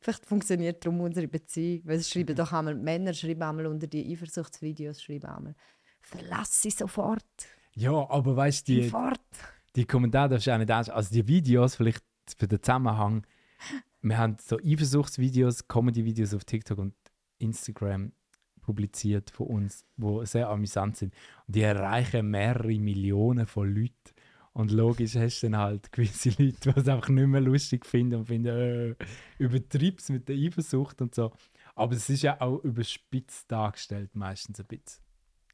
A: Vielleicht funktioniert darum unsere Beziehung. Weil es schreiben doch einmal, Männer schreiben einmal unter die Eifersuchtsvideos, schreiben einmal, verlass sie sofort,
B: Ja, aber weißt du, die,
A: sofort.
B: die Kommentare darfst du auch nicht anschauen. Also die Videos, vielleicht für den Zusammenhang, wir haben so Eifersuchtsvideos, Comedy-Videos auf TikTok und Instagram publiziert von uns, wo sehr amüsant sind. Und die erreichen mehrere Millionen von Leuten. Und logisch hast du dann halt gewisse Leute, die es einfach nicht mehr lustig finden und finden, äh, übertreib's mit der Eifersucht und so. Aber es ist ja auch überspitzt dargestellt, meistens ein bisschen.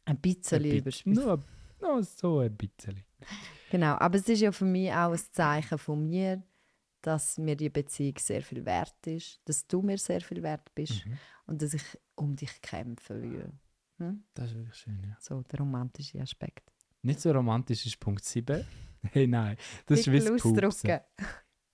A: Ein bisschen
B: Ein bi-
A: überspitzt.
B: Nur, nur so ein bisschen.
A: Genau, aber es ist ja für mich auch ein Zeichen von mir, dass mir die Beziehung sehr viel wert ist, dass du mir sehr viel wert bist
B: Mhm.
A: und dass ich um dich kämpfen will. Hm?
B: Das ist wirklich schön, ja.
A: So der romantische Aspekt.
B: Nicht so romantisch ist Punkt 7. Hey, nein. Das ist wie
A: Pickel
B: das Pupsen.
A: ausdrucken.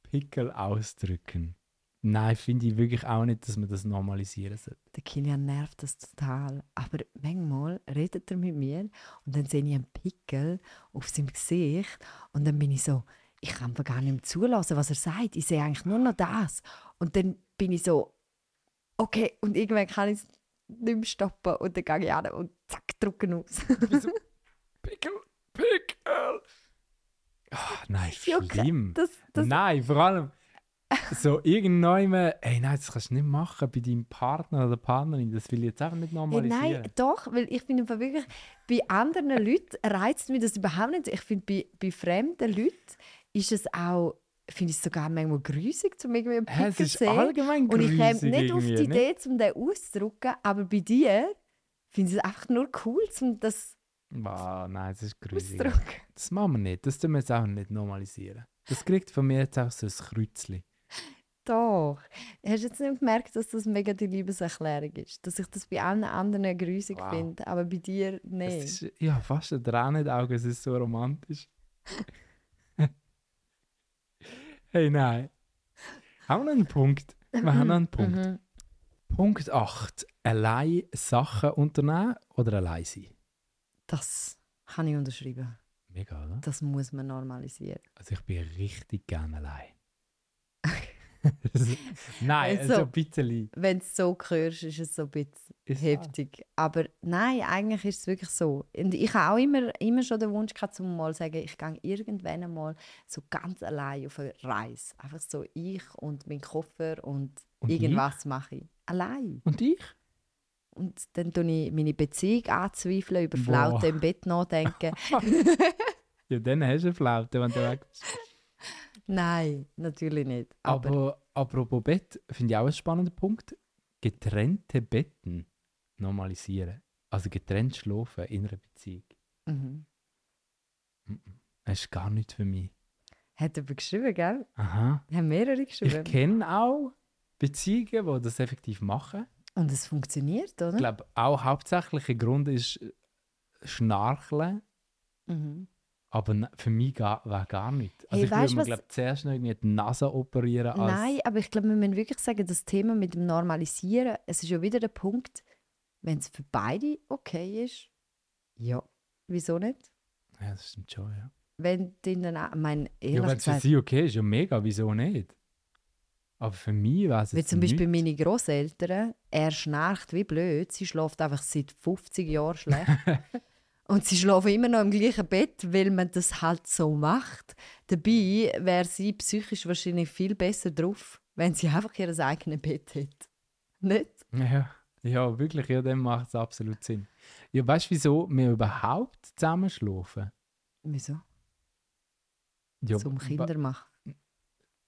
B: Pickel ausdrücken. Nein, finde ich wirklich auch nicht, dass man das normalisieren sollte.
A: Der Kilian nervt das total. Aber manchmal redet er mit mir und dann sehe ich einen Pickel auf seinem Gesicht und dann bin ich so, ich kann mir gar nicht mehr zulassen, was er sagt. Ich sehe eigentlich nur noch das. Und dann bin ich so, okay, und irgendwann kann ich es nicht mehr stoppen und dann gehe ich an und zack, drücken aus.
B: Pickel, Pickel! Ah, nein, schlimm.
A: Das, das,
B: Nein, vor allem so irgendwann, ey, nein, das kannst du nicht machen bei deinem Partner oder Partnerin. Das will ich jetzt einfach nicht
A: Hey,
B: normalisieren.
A: nein, doch, weil ich finde einfach wirklich, bei anderen Leuten reizt mich das überhaupt nicht. Ich finde, bei, bei fremden Leuten ist es auch, finde ich es sogar manchmal grusig, zum irgendwie einen Pickel zu sehen.
B: allgemein
A: Und ich käme nicht auf die
B: ne?
A: Idee, um den auszudrücken, aber bei dir finde ich es einfach nur cool, um das
B: Ah, nein, das ist grusig. Das machen wir nicht. Das tun wir jetzt auch nicht normalisieren. Das kriegt von mir jetzt auch so ein Kreuzchen.
A: Doch. Hast du jetzt nicht gemerkt, dass das mega die Liebeserklärung ist? Dass ich das bei allen anderen grusig
B: Wow.
A: finde, aber bei dir nicht.
B: ist ja fast ein Tränen in den Augen, es ist so romantisch. Hey, nein. Haben wir einen Punkt? Wir haben noch einen Punkt.
A: Mhm.
B: Punkt 8. Allein Sachen unternehmen oder allein sein?
A: Das kann ich unterschreiben.
B: Mega, oder?
A: Das muss man normalisieren.
B: Also ich bin richtig gerne allein. Nein,
A: Also-
B: also ein bisschen.
A: Wenn du es so hörst, ist es so ein bisschen
B: Ist
A: heftig. Aber nein, eigentlich ist es wirklich so. Und ich habe auch immer, immer schon den Wunsch gehabt, um mal zu sagen, ich gehe irgendwann einmal so ganz allein auf eine Reise. Einfach so ich und mein Koffer und,
B: Und
A: irgendwas mache ich. Allein.
B: Und ich?
A: Und dann tue ich meine Beziehung anzweifeln, über
B: Boah.
A: Flaute im Bett nachdenken.
B: Ja, dann hast du eine Flaute, wenn du weg bist.
A: Nein, natürlich nicht. Aber,
B: Aber apropos Bett, finde ich auch einen spannenden Punkt. Getrennte Betten normalisieren. Also getrennt schlafen in einer Beziehung.
A: mhm.
B: Das ist gar nichts für mich.
A: hat jemand geschrieben, gell?
B: Aha.
A: Wir haben mehrere geschrieben.
B: Ich kenne auch Beziehungen, die das effektiv machen.
A: Und es funktioniert, oder?
B: Ich glaube, auch hauptsächlicher Grund ist äh, Schnarcheln.
A: Mhm.
B: Aber für mich gar, wäre gar nicht. Also
A: Hey,
B: ich
A: weißt
B: würde mir glaub, zuerst noch irgendwie die Nase operieren. Als,
A: Nein, aber ich glaube, wir müssen wirklich sagen, das Thema mit dem Normalisieren, es ist ja wieder der Punkt, wenn es für beide okay ist, ja, wieso nicht?
B: Ja, das stimmt schon, ja.
A: Wenn die dann auch, ich meine,
B: Ja,
A: ehrlich
B: wenn es für sie okay ist, ja mega, wieso nicht? Aber für mich wäre es
A: wie zum Beispiel
B: nichts.
A: meine Großeltern, er schnarcht wie blöd, sie schläft einfach seit 50 Jahren schlecht. Und sie schlafen immer noch im gleichen Bett, weil man das halt so macht. Dabei wäre sie psychisch wahrscheinlich viel besser drauf, wenn sie einfach ihr eigenes Bett hätte. Nicht?
B: Ja, ja, wirklich, ja, dann macht es absolut Sinn. Ja, weißt du, wieso wir überhaupt zusammen schlafen?
A: Wieso?
B: Ja,
A: Zum Kinder machen.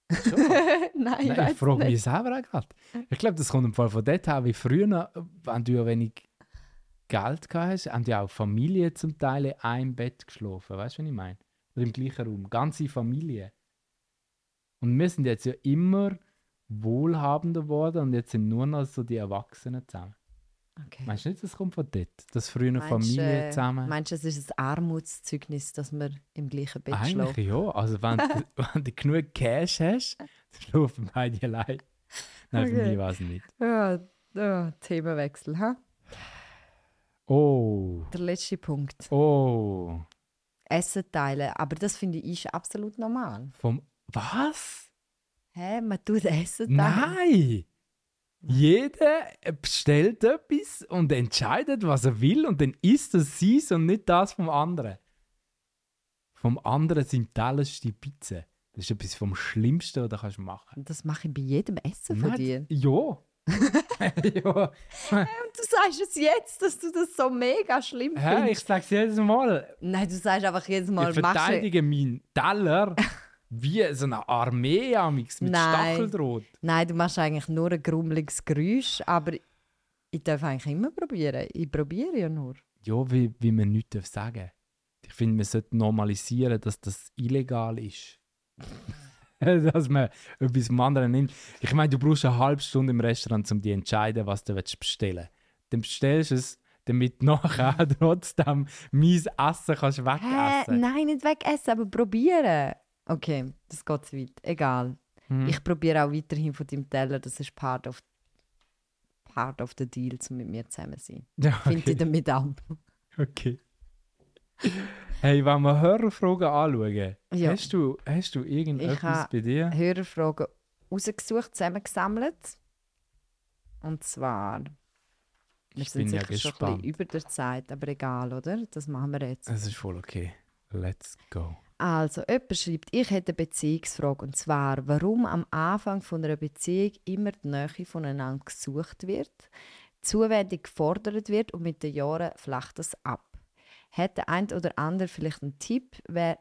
A: Nein,
B: Nein, ich
A: weiss
B: frage mich selber auch gerade. Ich glaube, das kommt im Fall von dort her, wie früher, wenn du ja wenig Geld gehabt hast, haben ja auch Familien zum Teil in einem Bett geschlafen. Weißt du, was ich meine? Oder im gleichen Raum. Ganze Familie. Und wir sind jetzt ja immer wohlhabender geworden und jetzt sind nur noch so die Erwachsenen zusammen.
A: Okay.
B: Meinst du nicht, das kommt von dort? Dass früher
A: Meinst,
B: Familie
A: äh,
B: zusammen.
A: Meinst du, es ist ein Armutszeugnis, dass wir im gleichen Bett
B: Eigentlich
A: schlafen?
B: ja. Also wenn, du- wenn du genug Cash hast, dann schlafen beide allein. Nein, für
A: Okay.
B: mich war es nicht.
A: Ja, ja, Themenwechsel. Ha?
B: Oh.
A: Der letzte Punkt.
B: Oh.
A: Essen teilen. Aber das finde ich ist absolut normal.
B: Vom. Was?
A: Hä? Man tut Essen teilen.
B: Nein! Jeder bestellt etwas und entscheidet, was er will, und dann isst er seins und nicht das vom anderen. Vom anderen sind Teller die Pizza. Das ist etwas vom Schlimmsten, was du kannst machen
A: Das mache ich bei jedem Essen von
B: Nein,
A: dir.
B: Ja. Ja.
A: Und du sagst es jetzt, dass du das so mega schlimm
B: Hä, ich
A: findest.
B: sag's jedes Mal.
A: Nein, du sagst einfach jedes Mal,
B: ich verteidige meinen Teller wie so eine Armee amix mit
A: Nein.
B: Stacheldraht.
A: Nein, du machst eigentlich nur ein grummeliges Geräusch, aber ich darf eigentlich immer probieren. Ich probiere ja nur.
B: Ja, wie, wie man nichts darf sagen Ich finde, man sollte normalisieren, dass das illegal ist. dass man etwas vom anderen nimmt. Ich meine, du brauchst eine halbe Stunde im Restaurant, um dir zu entscheiden, was du willst bestellen Dann bestellst du es, damit du nachher trotzdem mein Essen kannst
A: Hä?
B: wegessen
A: Nein, nicht wegessen, aber probieren. Okay, das geht zu weit. Egal.
B: Hm.
A: Ich probiere auch weiterhin von deinem Teller. Das ist part of, part of the deal, um mit mir zusammen zu sein.
B: Ja,
A: Finde
B: okay.
A: ich damit ab.
B: okay. Hey, wenn wir Hörerfragen anschauen,
A: Ja.
B: hast, du, hast du irgendetwas bei dir?
A: Hörerfragen rausgesucht, zusammengesammelt. Und zwar. Wir
B: Ich
A: sind
B: bin ja
A: sicher schon ein bisschen über der Zeit, aber egal, oder? Das machen wir jetzt.
B: Es ist voll okay. Let's go.
A: Also, jemand schreibt, ich hätte eine Beziehungsfrage. Und zwar, warum am Anfang von einer Beziehung immer die Nähe voneinander gesucht wird, Zuwendung gefordert wird und mit den Jahren flacht es ab. Hat der ein oder andere vielleicht einen Tipp, wer,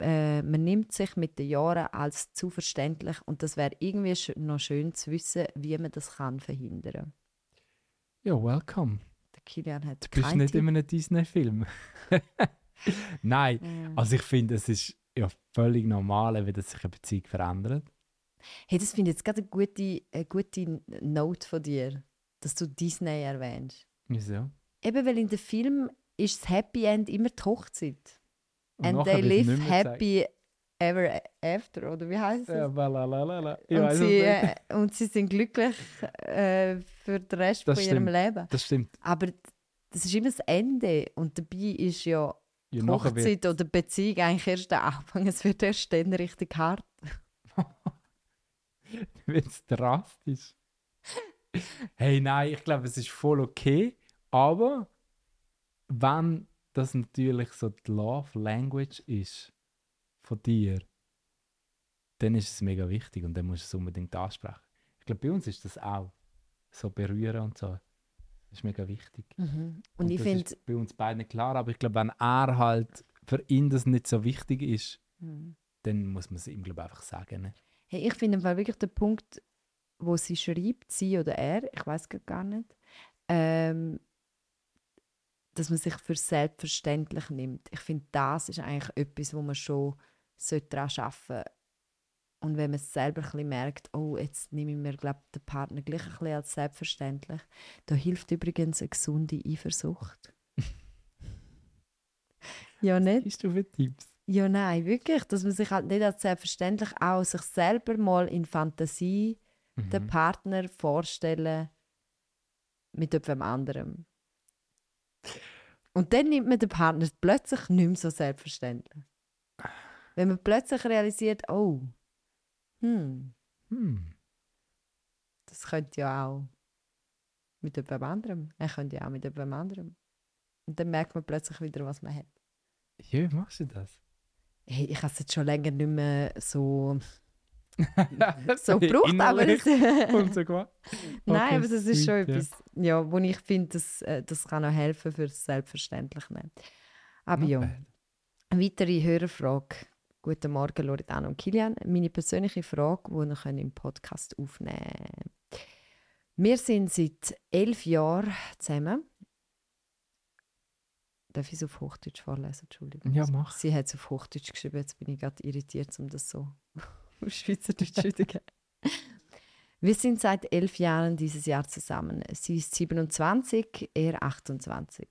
A: äh, man nimmt sich mit den Jahren als zu verständlich und das wäre irgendwie noch schön zu wissen, wie man das kann verhindern.
B: Ja, welcome.
A: Der Kilian hat
B: Du bist nicht
A: Tipp.
B: in einem Disney-Film. Nein,
A: Ja.
B: also ich finde, es ist ja völlig normal, wenn sich eine Beziehung verändert.
A: Hey, das finde ich jetzt gerade eine gute, eine gute Note von dir, dass du Disney erwähnst.
B: Wieso?
A: Eben, weil in dem Film ist das Happy End immer die Hochzeit.
B: Und
A: And they live happy ever after, oder wie heißt
B: gezeigt.
A: es?
B: Ja, lalalala. Ich
A: und, sie, äh, und sie sind glücklich äh, für den Rest
B: Das
A: von ihrem
B: stimmt.
A: Leben.
B: Das stimmt.
A: Aber das ist immer das Ende. Und dabei ist ja
B: Ja,
A: Hochzeit oder Beziehung eigentlich erst der Anfang. Es wird erst dann richtig hart.
B: wird es drastisch. hey, nein, ich glaube, es ist voll okay. Aber wenn das natürlich so die Love Language ist von dir, dann ist es mega wichtig und dann musst du es unbedingt ansprechen. Ich glaube, bei uns ist das auch. So berühren und so. Das ist mega wichtig.
A: Und, ich
B: das
A: finde,
B: bei uns beiden klar, aber ich glaube, wenn er halt für ihn das nicht so wichtig ist,
A: Mhm.
B: dann muss man es ihm glaube ich, einfach sagen. Ne?
A: Hey, ich finde wirklich der Punkt, wo sie schreibt, sie oder er, ich weiß gar nicht, ähm, dass man sich für selbstverständlich nimmt. Ich finde, das ist eigentlich etwas, wo man schon daran arbeiten sollte. Und wenn man es selber ein bisschen merkt, oh, jetzt nehme ich mir glaub, den Partner gleich ein bisschen als selbstverständlich, da hilft übrigens eine gesunde Eifersucht. ja, nicht?
B: Was hast du für Tipps?
A: Ja, nein, wirklich. Dass man sich halt nicht als selbstverständlich auch sich selber mal in Fantasie den
B: Mhm.
A: Partner vorstellen mit jemand anderem. Und dann nimmt man den Partner plötzlich nicht mehr so selbstverständlich. Wenn man plötzlich realisiert, oh, hm,
B: Hm.
A: das könnte ja auch mit jemand anderem. Er könnte ja auch mit jemand anderem. Und dann merkt man plötzlich wieder, was man hat.
B: Ja, wie machst du das?
A: Hey, ich habe es jetzt schon länger nicht mehr so, so gebraucht, aber es,
B: so gemacht.
A: Nein,
B: Okay,
A: aber das ist schon
B: ja.
A: etwas, ja, wo ich finde, das, äh, das kann auch helfen für das Selbstverständliche. Aber ja, eine weitere Hörerfrage. Guten Morgen, Loredana und Kilian. Meine persönliche Frage, die wir im Podcast aufnehmen können. Wir sind seit elf Jahren zusammen Darf ich es auf Hochdeutsch vorlesen? Entschuldigung.
B: Ja, mach.
A: Sie hat es auf Hochdeutsch geschrieben, jetzt bin ich gerade irritiert, um das so auf Schweizerdeutsch sagen. Wir sind seit elf Jahren dieses Jahr zusammen. Sie ist 27, er 28.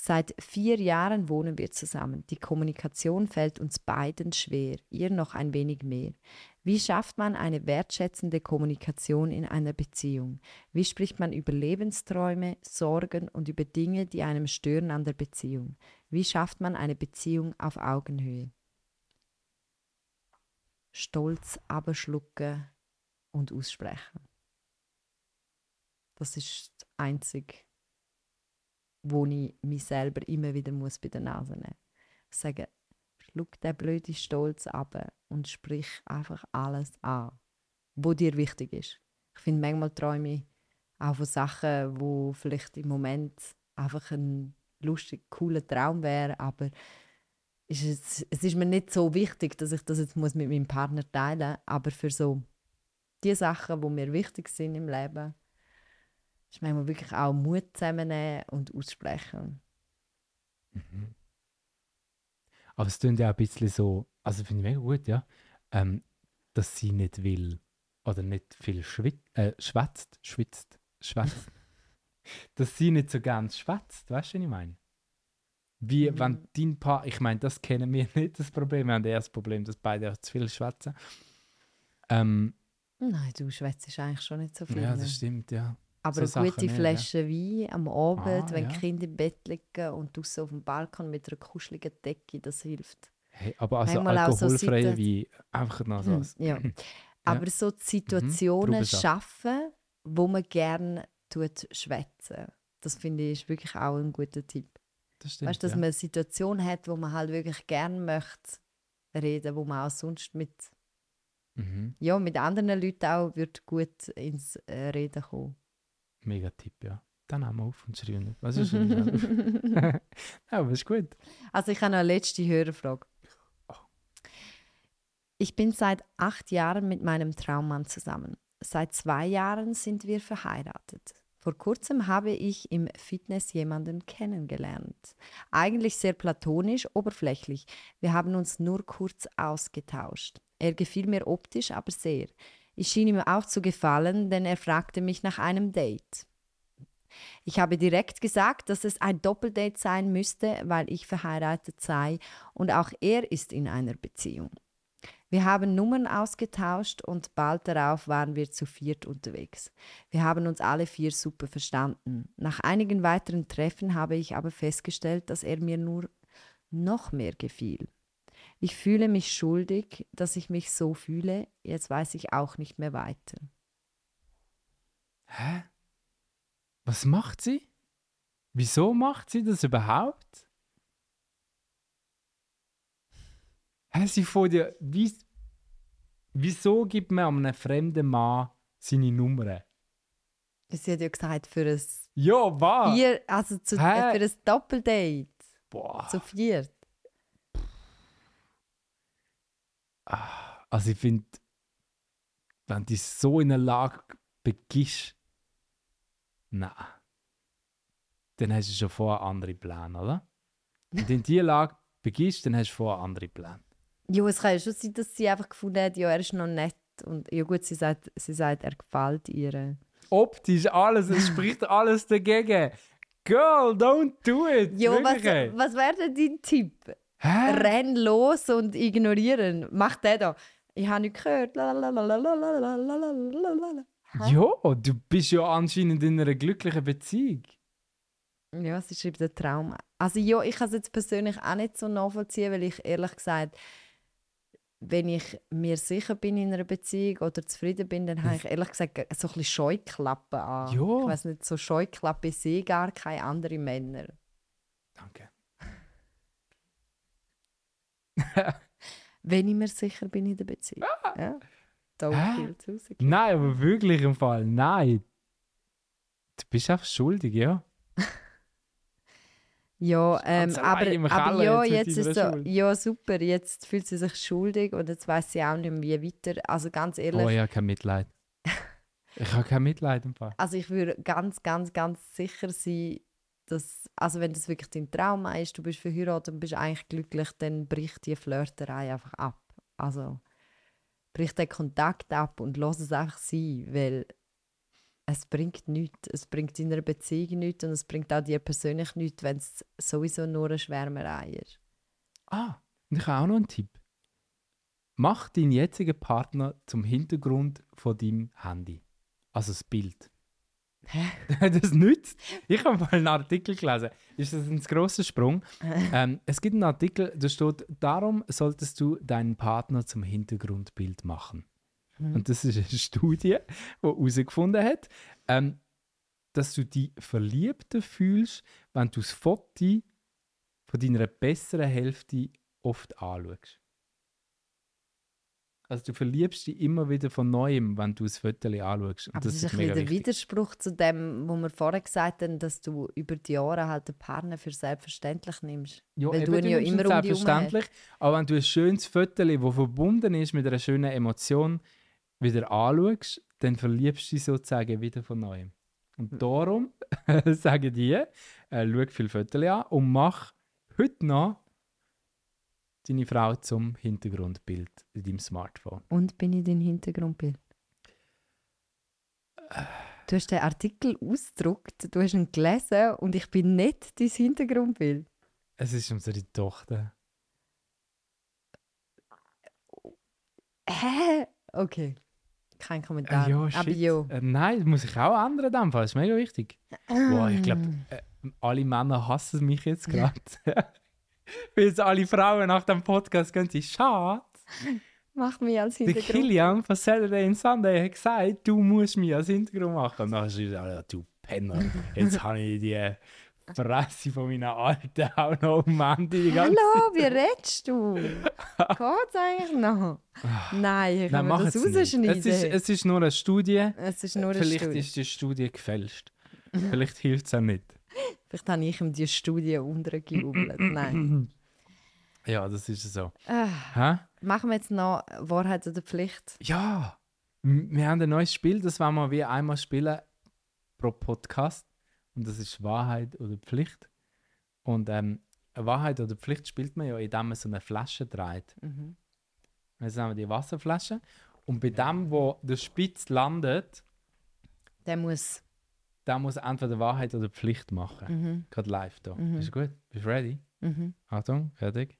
A: Seit vier Jahren wohnen wir zusammen. Die Kommunikation fällt uns beiden schwer, ihr noch ein wenig mehr. Wie schafft man eine wertschätzende Kommunikation in einer Beziehung? Wie spricht man über Lebensträume, Sorgen und über Dinge, die einem stören an der Beziehung? Wie schafft man eine Beziehung auf Augenhöhe? Stolz abschlucken und aussprechen. Das ist das Einzige, wo ich mich selber immer wieder muss bei der Nase nehmen muss. Sagen, schluck den blöden Stolz ab und sprich einfach alles an, wo dir wichtig ist. Ich finde, manchmal träume ich auch von Sachen, wo vielleicht im Moment einfach ein lustig, cooler Traum wäre, aber ist es, es ist mir nicht so wichtig, dass ich das jetzt muss mit meinem Partner teilen muss, aber für so die Sachen, die mir wichtig sind im Leben, ist manchmal wirklich auch Mut zusammennehmen und aussprechen.
B: Mhm. Aber es klingt ja auch ein bisschen so, also finde ich mega gut, ja, ähm, dass sie nicht will oder nicht viel schwit äh, schwätzt, schwitzt, schwätzt. dass sie nicht so ganz schwätzt, weißt du, was ich meine? Wie,
A: Mhm.
B: wenn dein Paar, ich meine, das kennen wir nicht, das Problem. Wir haben eher das Problem, dass beide auch zu viel schwätzen. Ähm,
A: Nein, du schwätzt eigentlich schon nicht so viel.
B: ja,
A: ne?
B: das stimmt, ja.
A: Aber
B: so
A: eine
B: Sachen
A: gute
B: ja.
A: Flasche Wein am Abend,
B: Ah,
A: wenn
B: ja.
A: die Kinder im Bett liegen und du so auf dem Balkon mit einer kuscheligen Decke, das hilft.
B: Hey, aber also
A: so
B: alkoholfreie
A: Situ-
B: Wein, einfach noch so.
A: Hm, ja. Aber so die Situationen
B: Traubensaft.
A: schaffen, wo man gerne tut schwätzen. Das finde ich ist wirklich auch ein guter Tipp.
B: Das stimmt,
A: weißt du, dass
B: ja.
A: man eine Situation hat, wo man halt wirklich gerne möchte reden, wo man auch sonst mit,
B: Mhm.
A: ja, mit anderen Leuten auch wird gut ins äh, Reden kommen.
B: Mega Tipp, ja. Dann haben wir auf und schreiben. Was ist denn? ja, aber ist gut.
A: Also ich habe noch eine letzte Hörerfrage.
B: Oh.
A: Ich bin seit acht Jahren mit meinem Traummann zusammen. Seit zwei Jahren sind wir verheiratet. Vor kurzem habe ich im Fitness jemanden kennengelernt. Eigentlich sehr platonisch, oberflächlich. Wir haben uns nur kurz ausgetauscht. Er gefiel mir optisch aber sehr. Ich schien ihm auch zu gefallen, denn er fragte mich nach einem Date. Ich habe direkt gesagt, dass es ein Doppeldate sein müsste, weil ich verheiratet sei und auch er ist in einer Beziehung. Wir haben Nummern ausgetauscht und bald darauf waren wir zu viert unterwegs. Wir haben uns alle vier super verstanden. Nach einigen weiteren Treffen habe ich aber festgestellt, dass er mir nur noch mehr gefiel. Ich fühle mich schuldig, dass ich mich so fühle. Jetzt weiß ich auch nicht mehr weiter.
B: Hä? Was macht sie? Wieso macht sie das überhaupt? Hä, sie von dir. Wie, wieso gibt man einem fremden Mann seine Nummer?
A: Sie hat ja gesagt, für ein,
B: Ja, was?
A: vier, also zu, äh, für ein Doppeldate.
B: Boah.
A: Zu viert.
B: Also ich finde, wenn du so in einer Lage begibst, nein, dann hast du schon vorher andere Pläne, oder? Wenn du in diese Lage begibst, dann hast du vorher andere Pläne
A: ja, es kann ja schon sein, dass sie einfach gefunden hat, ja, er ist noch nett. Und ja gut, sie sagt, sie sagt er gefällt ihr.
B: Optisch, alles, es spricht alles dagegen. Girl, don't do it!
A: Jo, was, was wäre denn dein Tipp?
B: Hä?
A: Renn los und ignorieren. Mach den da. Ich habe nicht gehört.
B: Ja, du bist ja anscheinend in einer glücklichen Beziehung.
A: Ja, es ist eben der Traum. Also ja, ich kann es jetzt persönlich auch nicht so nachvollziehen, weil ich ehrlich gesagt wenn ich mir sicher bin in einer Beziehung oder zufrieden bin, dann habe ich ehrlich gesagt so ein bisschen Scheuklappen an.
B: Ja.
A: Ich weiß nicht, so Scheuklappen sehe gar keine anderen Männer.
B: Danke.
A: Wenn ich mir sicher bin in der Beziehung. Ja. Viel zu rausgehen.
B: Nein, aber wirklich im Fall, nein. Du bist einfach schuldig, ja.
A: Ja, ähm, aber, aber ja,
B: jetzt
A: ist so, ja super, jetzt fühlt sie sich schuldig und jetzt weiß sie auch nicht mehr, wie weiter. Also ganz ehrlich,
B: Oh, ich habe kein Mitleid. Ich habe kein Mitleid im Fall.
A: also ich würde ganz, ganz, ganz sicher sein, dass, also wenn das wirklich dein Trauma ist, du bist verheiratet und bist eigentlich glücklich, dann bricht die Flirterei einfach ab. Also bricht den Kontakt ab und lass es einfach sein, weil es bringt nichts. Es bringt in einer Beziehung nichts und es bringt auch dir persönlich nichts, wenn es sowieso nur eine Schwärmerei ist.
B: Ah, und ich habe auch noch einen Tipp. Mach deinen jetzigen Partner zum Hintergrund von deinem Handy. Also das Bild.
A: Hä?
B: das nützt. Ich habe mal einen Artikel gelesen. Ist das ein grosser Sprung? ähm, es gibt einen Artikel, da steht, darum solltest du deinen Partner zum Hintergrundbild machen.
A: Mhm.
B: Und das ist eine Studie, die herausgefunden hat, ähm, dass du dich verliebter fühlst, wenn du das Foto von deiner besseren Hälfte oft anschaust. Also du verliebst dich immer wieder von Neuem, wenn du das Foto anschaust. Und
A: Aber das, ist ein bisschen
B: mega
A: der
B: wichtig.
A: Widerspruch zu dem, wo wir vorher gesagt haben, dass du über die Jahre halt den Partner für selbstverständlich nimmst.
B: Ja,
A: Weil
B: eben,
A: du ihn ja immer um dich
B: selbstverständlich. Aber wenn du ein schönes Foto, das verbunden ist mit einer schönen Emotion, wieder anschaust, dann verliebst du dich sozusagen wieder von Neuem. Und
A: Hm.
B: darum sage ich dir, äh, schau viele Fotos an und mach heute noch deine Frau zum Hintergrundbild in deinem Smartphone.
A: Und bin ich dein Hintergrundbild? Du hast den Artikel ausgedruckt, du hast ihn gelesen und ich bin nicht dein Hintergrundbild.
B: Es ist unsere Tochter.
A: Hä? Okay. Kein Kommentar.
B: Äh, ja,
A: Aber ja.
B: Äh, nein, das muss ich auch ändern in dem Fall. Das ist mega wichtig. Boah, ich glaube, äh, alle Männer hassen mich jetzt gerade. Weil jetzt alle Frauen nach dem Podcast gehen, sie Schatz,
A: Mach mich als
B: der
A: Hintergrund.
B: Kilian von Saturday and Sunday hat gesagt, du musst mich als Hintergrund machen. Und dann hast du gesagt, «Alter, du Penner, jetzt habe ich die Fresse von meiner Alten auch noch um ganze
A: Hallo, wie redest du? Geht's eigentlich noch? Nein, ich kann das rausschneiden.
B: Es ist, es ist nur eine Studie.
A: Es ist nur eine
B: Vielleicht
A: Studie.
B: ist die Studie gefälscht. Vielleicht hilft es auch nicht.
A: Vielleicht habe ich ihm die Studie untergejubelt. Nein.
B: Ja, das ist so. Hä?
A: machen wir jetzt noch Wahrheit oder Pflicht?
B: Ja, wir haben ein neues Spiel, das wollen wir wie einmal spielen pro Podcast. Und das ist Wahrheit oder Pflicht. Und ähm, Wahrheit oder Pflicht spielt man ja, indem man so eine Flasche dreht.
A: Mhm.
B: Jetzt haben wir die Wasserflasche. Und bei dem, wo der Spitz landet,
A: Der muss.
B: der muss entweder Wahrheit oder Pflicht machen.
A: Mhm.
B: Gerade live da.
A: Mhm.
B: Ist gut? Bist du ready?
A: Mhm.
B: Achtung, fertig.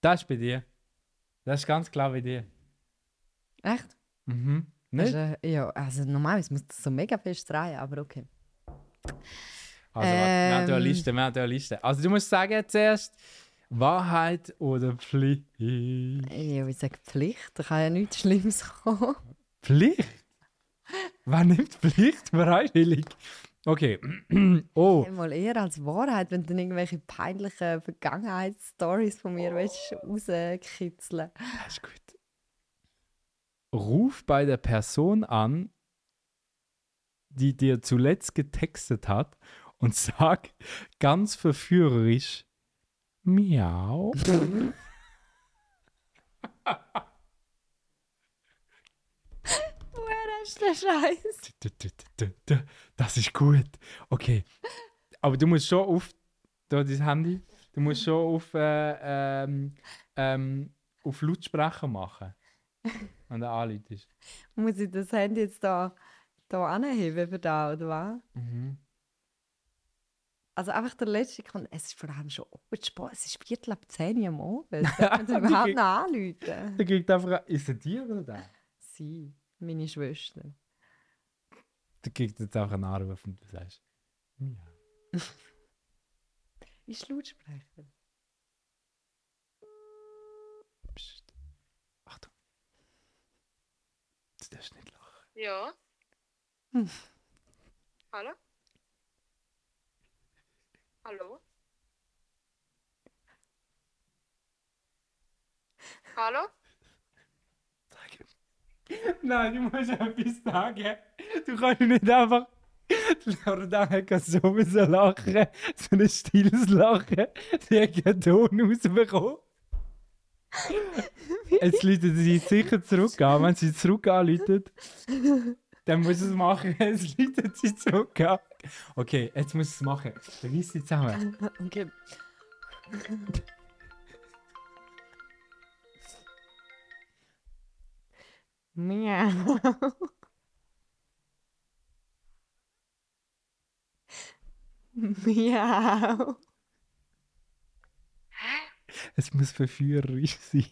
B: Das ist bei dir. Das ist ganz klar bei dir.
A: Echt?
B: Mhm. Nicht?
A: Also, ja, also normalerweise muss das so mega fest drehen, aber okay.
B: Also, warte, wir haben eine
A: Ähm.
B: Liste, wir haben eine Liste. Also, du musst sagen zuerst, Wahrheit oder Pflicht?
A: Ja, ich sage Pflicht, da kann ja nichts Schlimmes kommen.
B: Pflicht? Wer nimmt Pflicht freiwillig? Okay. oh,
A: Mal eher als Wahrheit, wenn du dann irgendwelche peinlichen Vergangenheitsstories von mir willst, rauskitzeln
B: das ist gut. Ruf bei der Person an, die dir zuletzt getextet hat und sag ganz verführerisch Miau.
A: Woher ist der Scheiß?
B: Das ist gut. Okay. Aber du musst schon auf da dein Handy, du musst schon auf, äh, ähm, ähm, auf Lautsprecher machen. Wenn der anläutest.
A: Muss ich das Handy jetzt da, da anheben für da, oder was?
B: Mhm.
A: Also einfach der letzte kommt. Es ist vor allem schon oben spät. Es ist Viertel ab 10 Uhr am Abend. Man
B: Die
A: das überhaupt noch anrufen?
B: Der kriegt einfach. Ist er dir oder der?
A: Sie, meine Schwester.
B: Der kriegt jetzt einfach einen Anruf und du sagst. Ja.
A: Ist Lautsprecher.
B: Psst. Achtung. Du darfst nicht lachen.
C: Ja.
A: Hm.
C: Hallo? Hallo? Hallo?
B: Sag. Nein, du musst etwas sagen. Du kannst nicht einfach. Loredana kann so müssen lachen. So ein stilles Lachen. Sie hat keinen Ton rausbekommen. Jetzt läutet sie sicher zurück an. Wenn sie zurück anläutet, Dann muss es machen. Es läutet sie zurück. Okay, jetzt muss es machen. Beweis sie zusammen.
A: Okay. Miau. Miau.
B: Es muss verführerisch sein.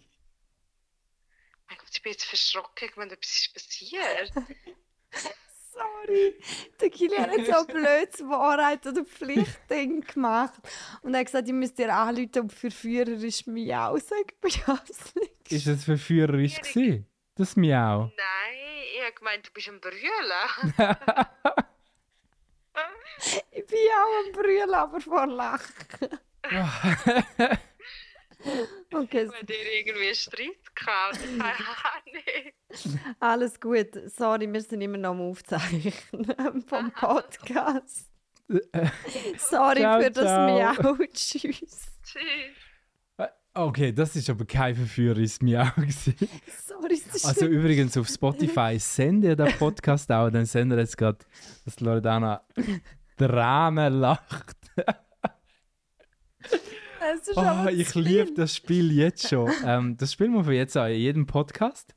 C: Mein Gott, ich bin jetzt verschrocken, ich meine, etwas ist passiert.
A: Sorry, der Kilian hat so ein blödes Wahrheit oder Pflichtding gemacht. Und er hat gesagt, ich müsst dir anrufen, ob verführerisch Miau sagt. Ja, es nicht.
B: Ist es verführerisch gewesen? Das Miau.
C: Nein, ich habe gemeint, du bist am Brüllen.
A: Ich bin auch am Brüllen, aber vor Lachen. Okay,
C: Wenn dir irgendwie einen Streit gehabt Keine Ahnung.
A: alles gut. Sorry, wir sind immer noch am Aufzeichnen vom Podcast. Sorry
B: Ciao,
A: für das
B: ciao.
A: Miau. Tschüss.
C: Tschüss.
B: Okay, das ist aber kein verführerisches Miau gewesen.
A: Sorry, es ist
B: Also übrigens auf Spotify sendet ihr den Podcast auch, dann sendet ihr jetzt gerade, dass Loredana Tränen lacht. Oh, ich liebe das Spiel jetzt schon. Ähm, das spielen wir von jetzt an in jedem Podcast.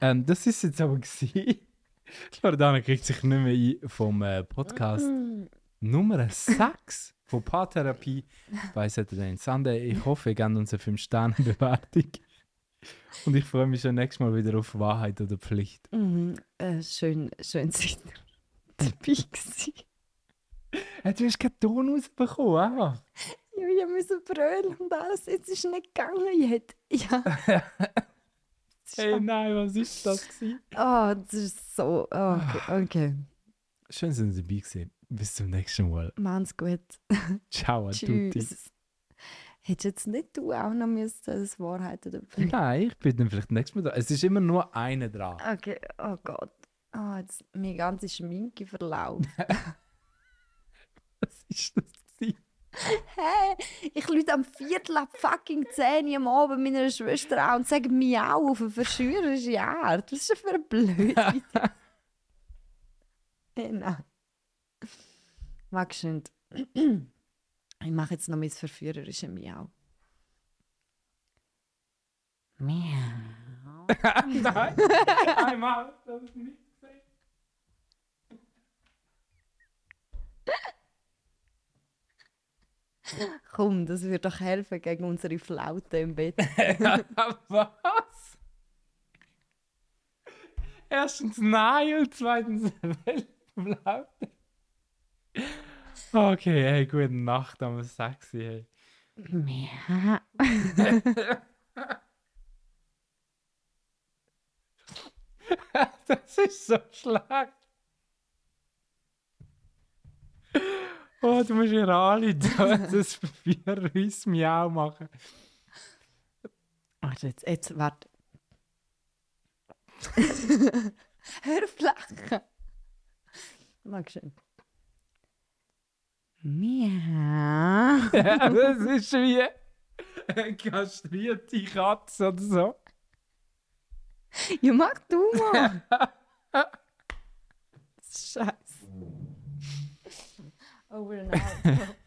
B: Ähm, das ist jetzt aber gewesen. Loredana kriegt sich nicht mehr ein vom äh, Podcast Nummer 6 von Paartherapie bei Saturday Sunday. Ich hoffe, ihr gebt uns eine 5-Sterne-Bewertung. Und ich freue mich schon nächstes Mal wieder auf Wahrheit oder Pflicht.
A: Mhm, äh, schön, schön seid ihr dabei gewesen.
B: Äh, du hast keinen Ton rausbekommen, einfach.
A: Ja, ich musste brüllen und alles. Jetzt ist nicht gegangen. Jetzt. Ja. Es ist
B: Hey, nein, was ist das? Gewesen?
A: Oh, das ist so. Oh, okay. okay.
B: Schön, dass ihr dabei gewesen. Bis zum nächsten Mal.
A: Mach's gut.
B: Ciao a tutti.
A: Tschüss. Hättest jetzt nicht du auch noch müssen, das Wahrheit oder?
B: Nein, ich bin dann vielleicht nächstes Mal da. Es ist immer nur einer dran.
A: Okay, oh Gott. Oh, jetzt meine ganze Schminke verlaufen.
B: Was ist das? Gewesen?
A: Hä? Ich lüte am Viertel ab fucking 10 Uhr am Abend meiner Schwester an und sage Miau auf eine verschwörerische Art. Was ist das für Idee? hey, nein. Magst du nicht? Ich mache jetzt noch mein verführerische Miau. Miau.
B: Nein, einmal. Das ist nicht.
A: Komm, das würde doch helfen gegen unsere Flaute im Bett.
B: Was? Erstens nein und zweitens Weltblau. Okay, hey, gute Nacht am Sexy, hey.
A: Miau.
B: Das ist so schlecht. Oh, du musst mir alle das für uns Miau machen.
A: Warte, jetzt, jetzt, warte. Hör auf lachen. Dankeschön. Miau.
B: das ist wie eine kastrierte Katze oder so.
A: Ja, mach du mal. Scheiße. Over and out.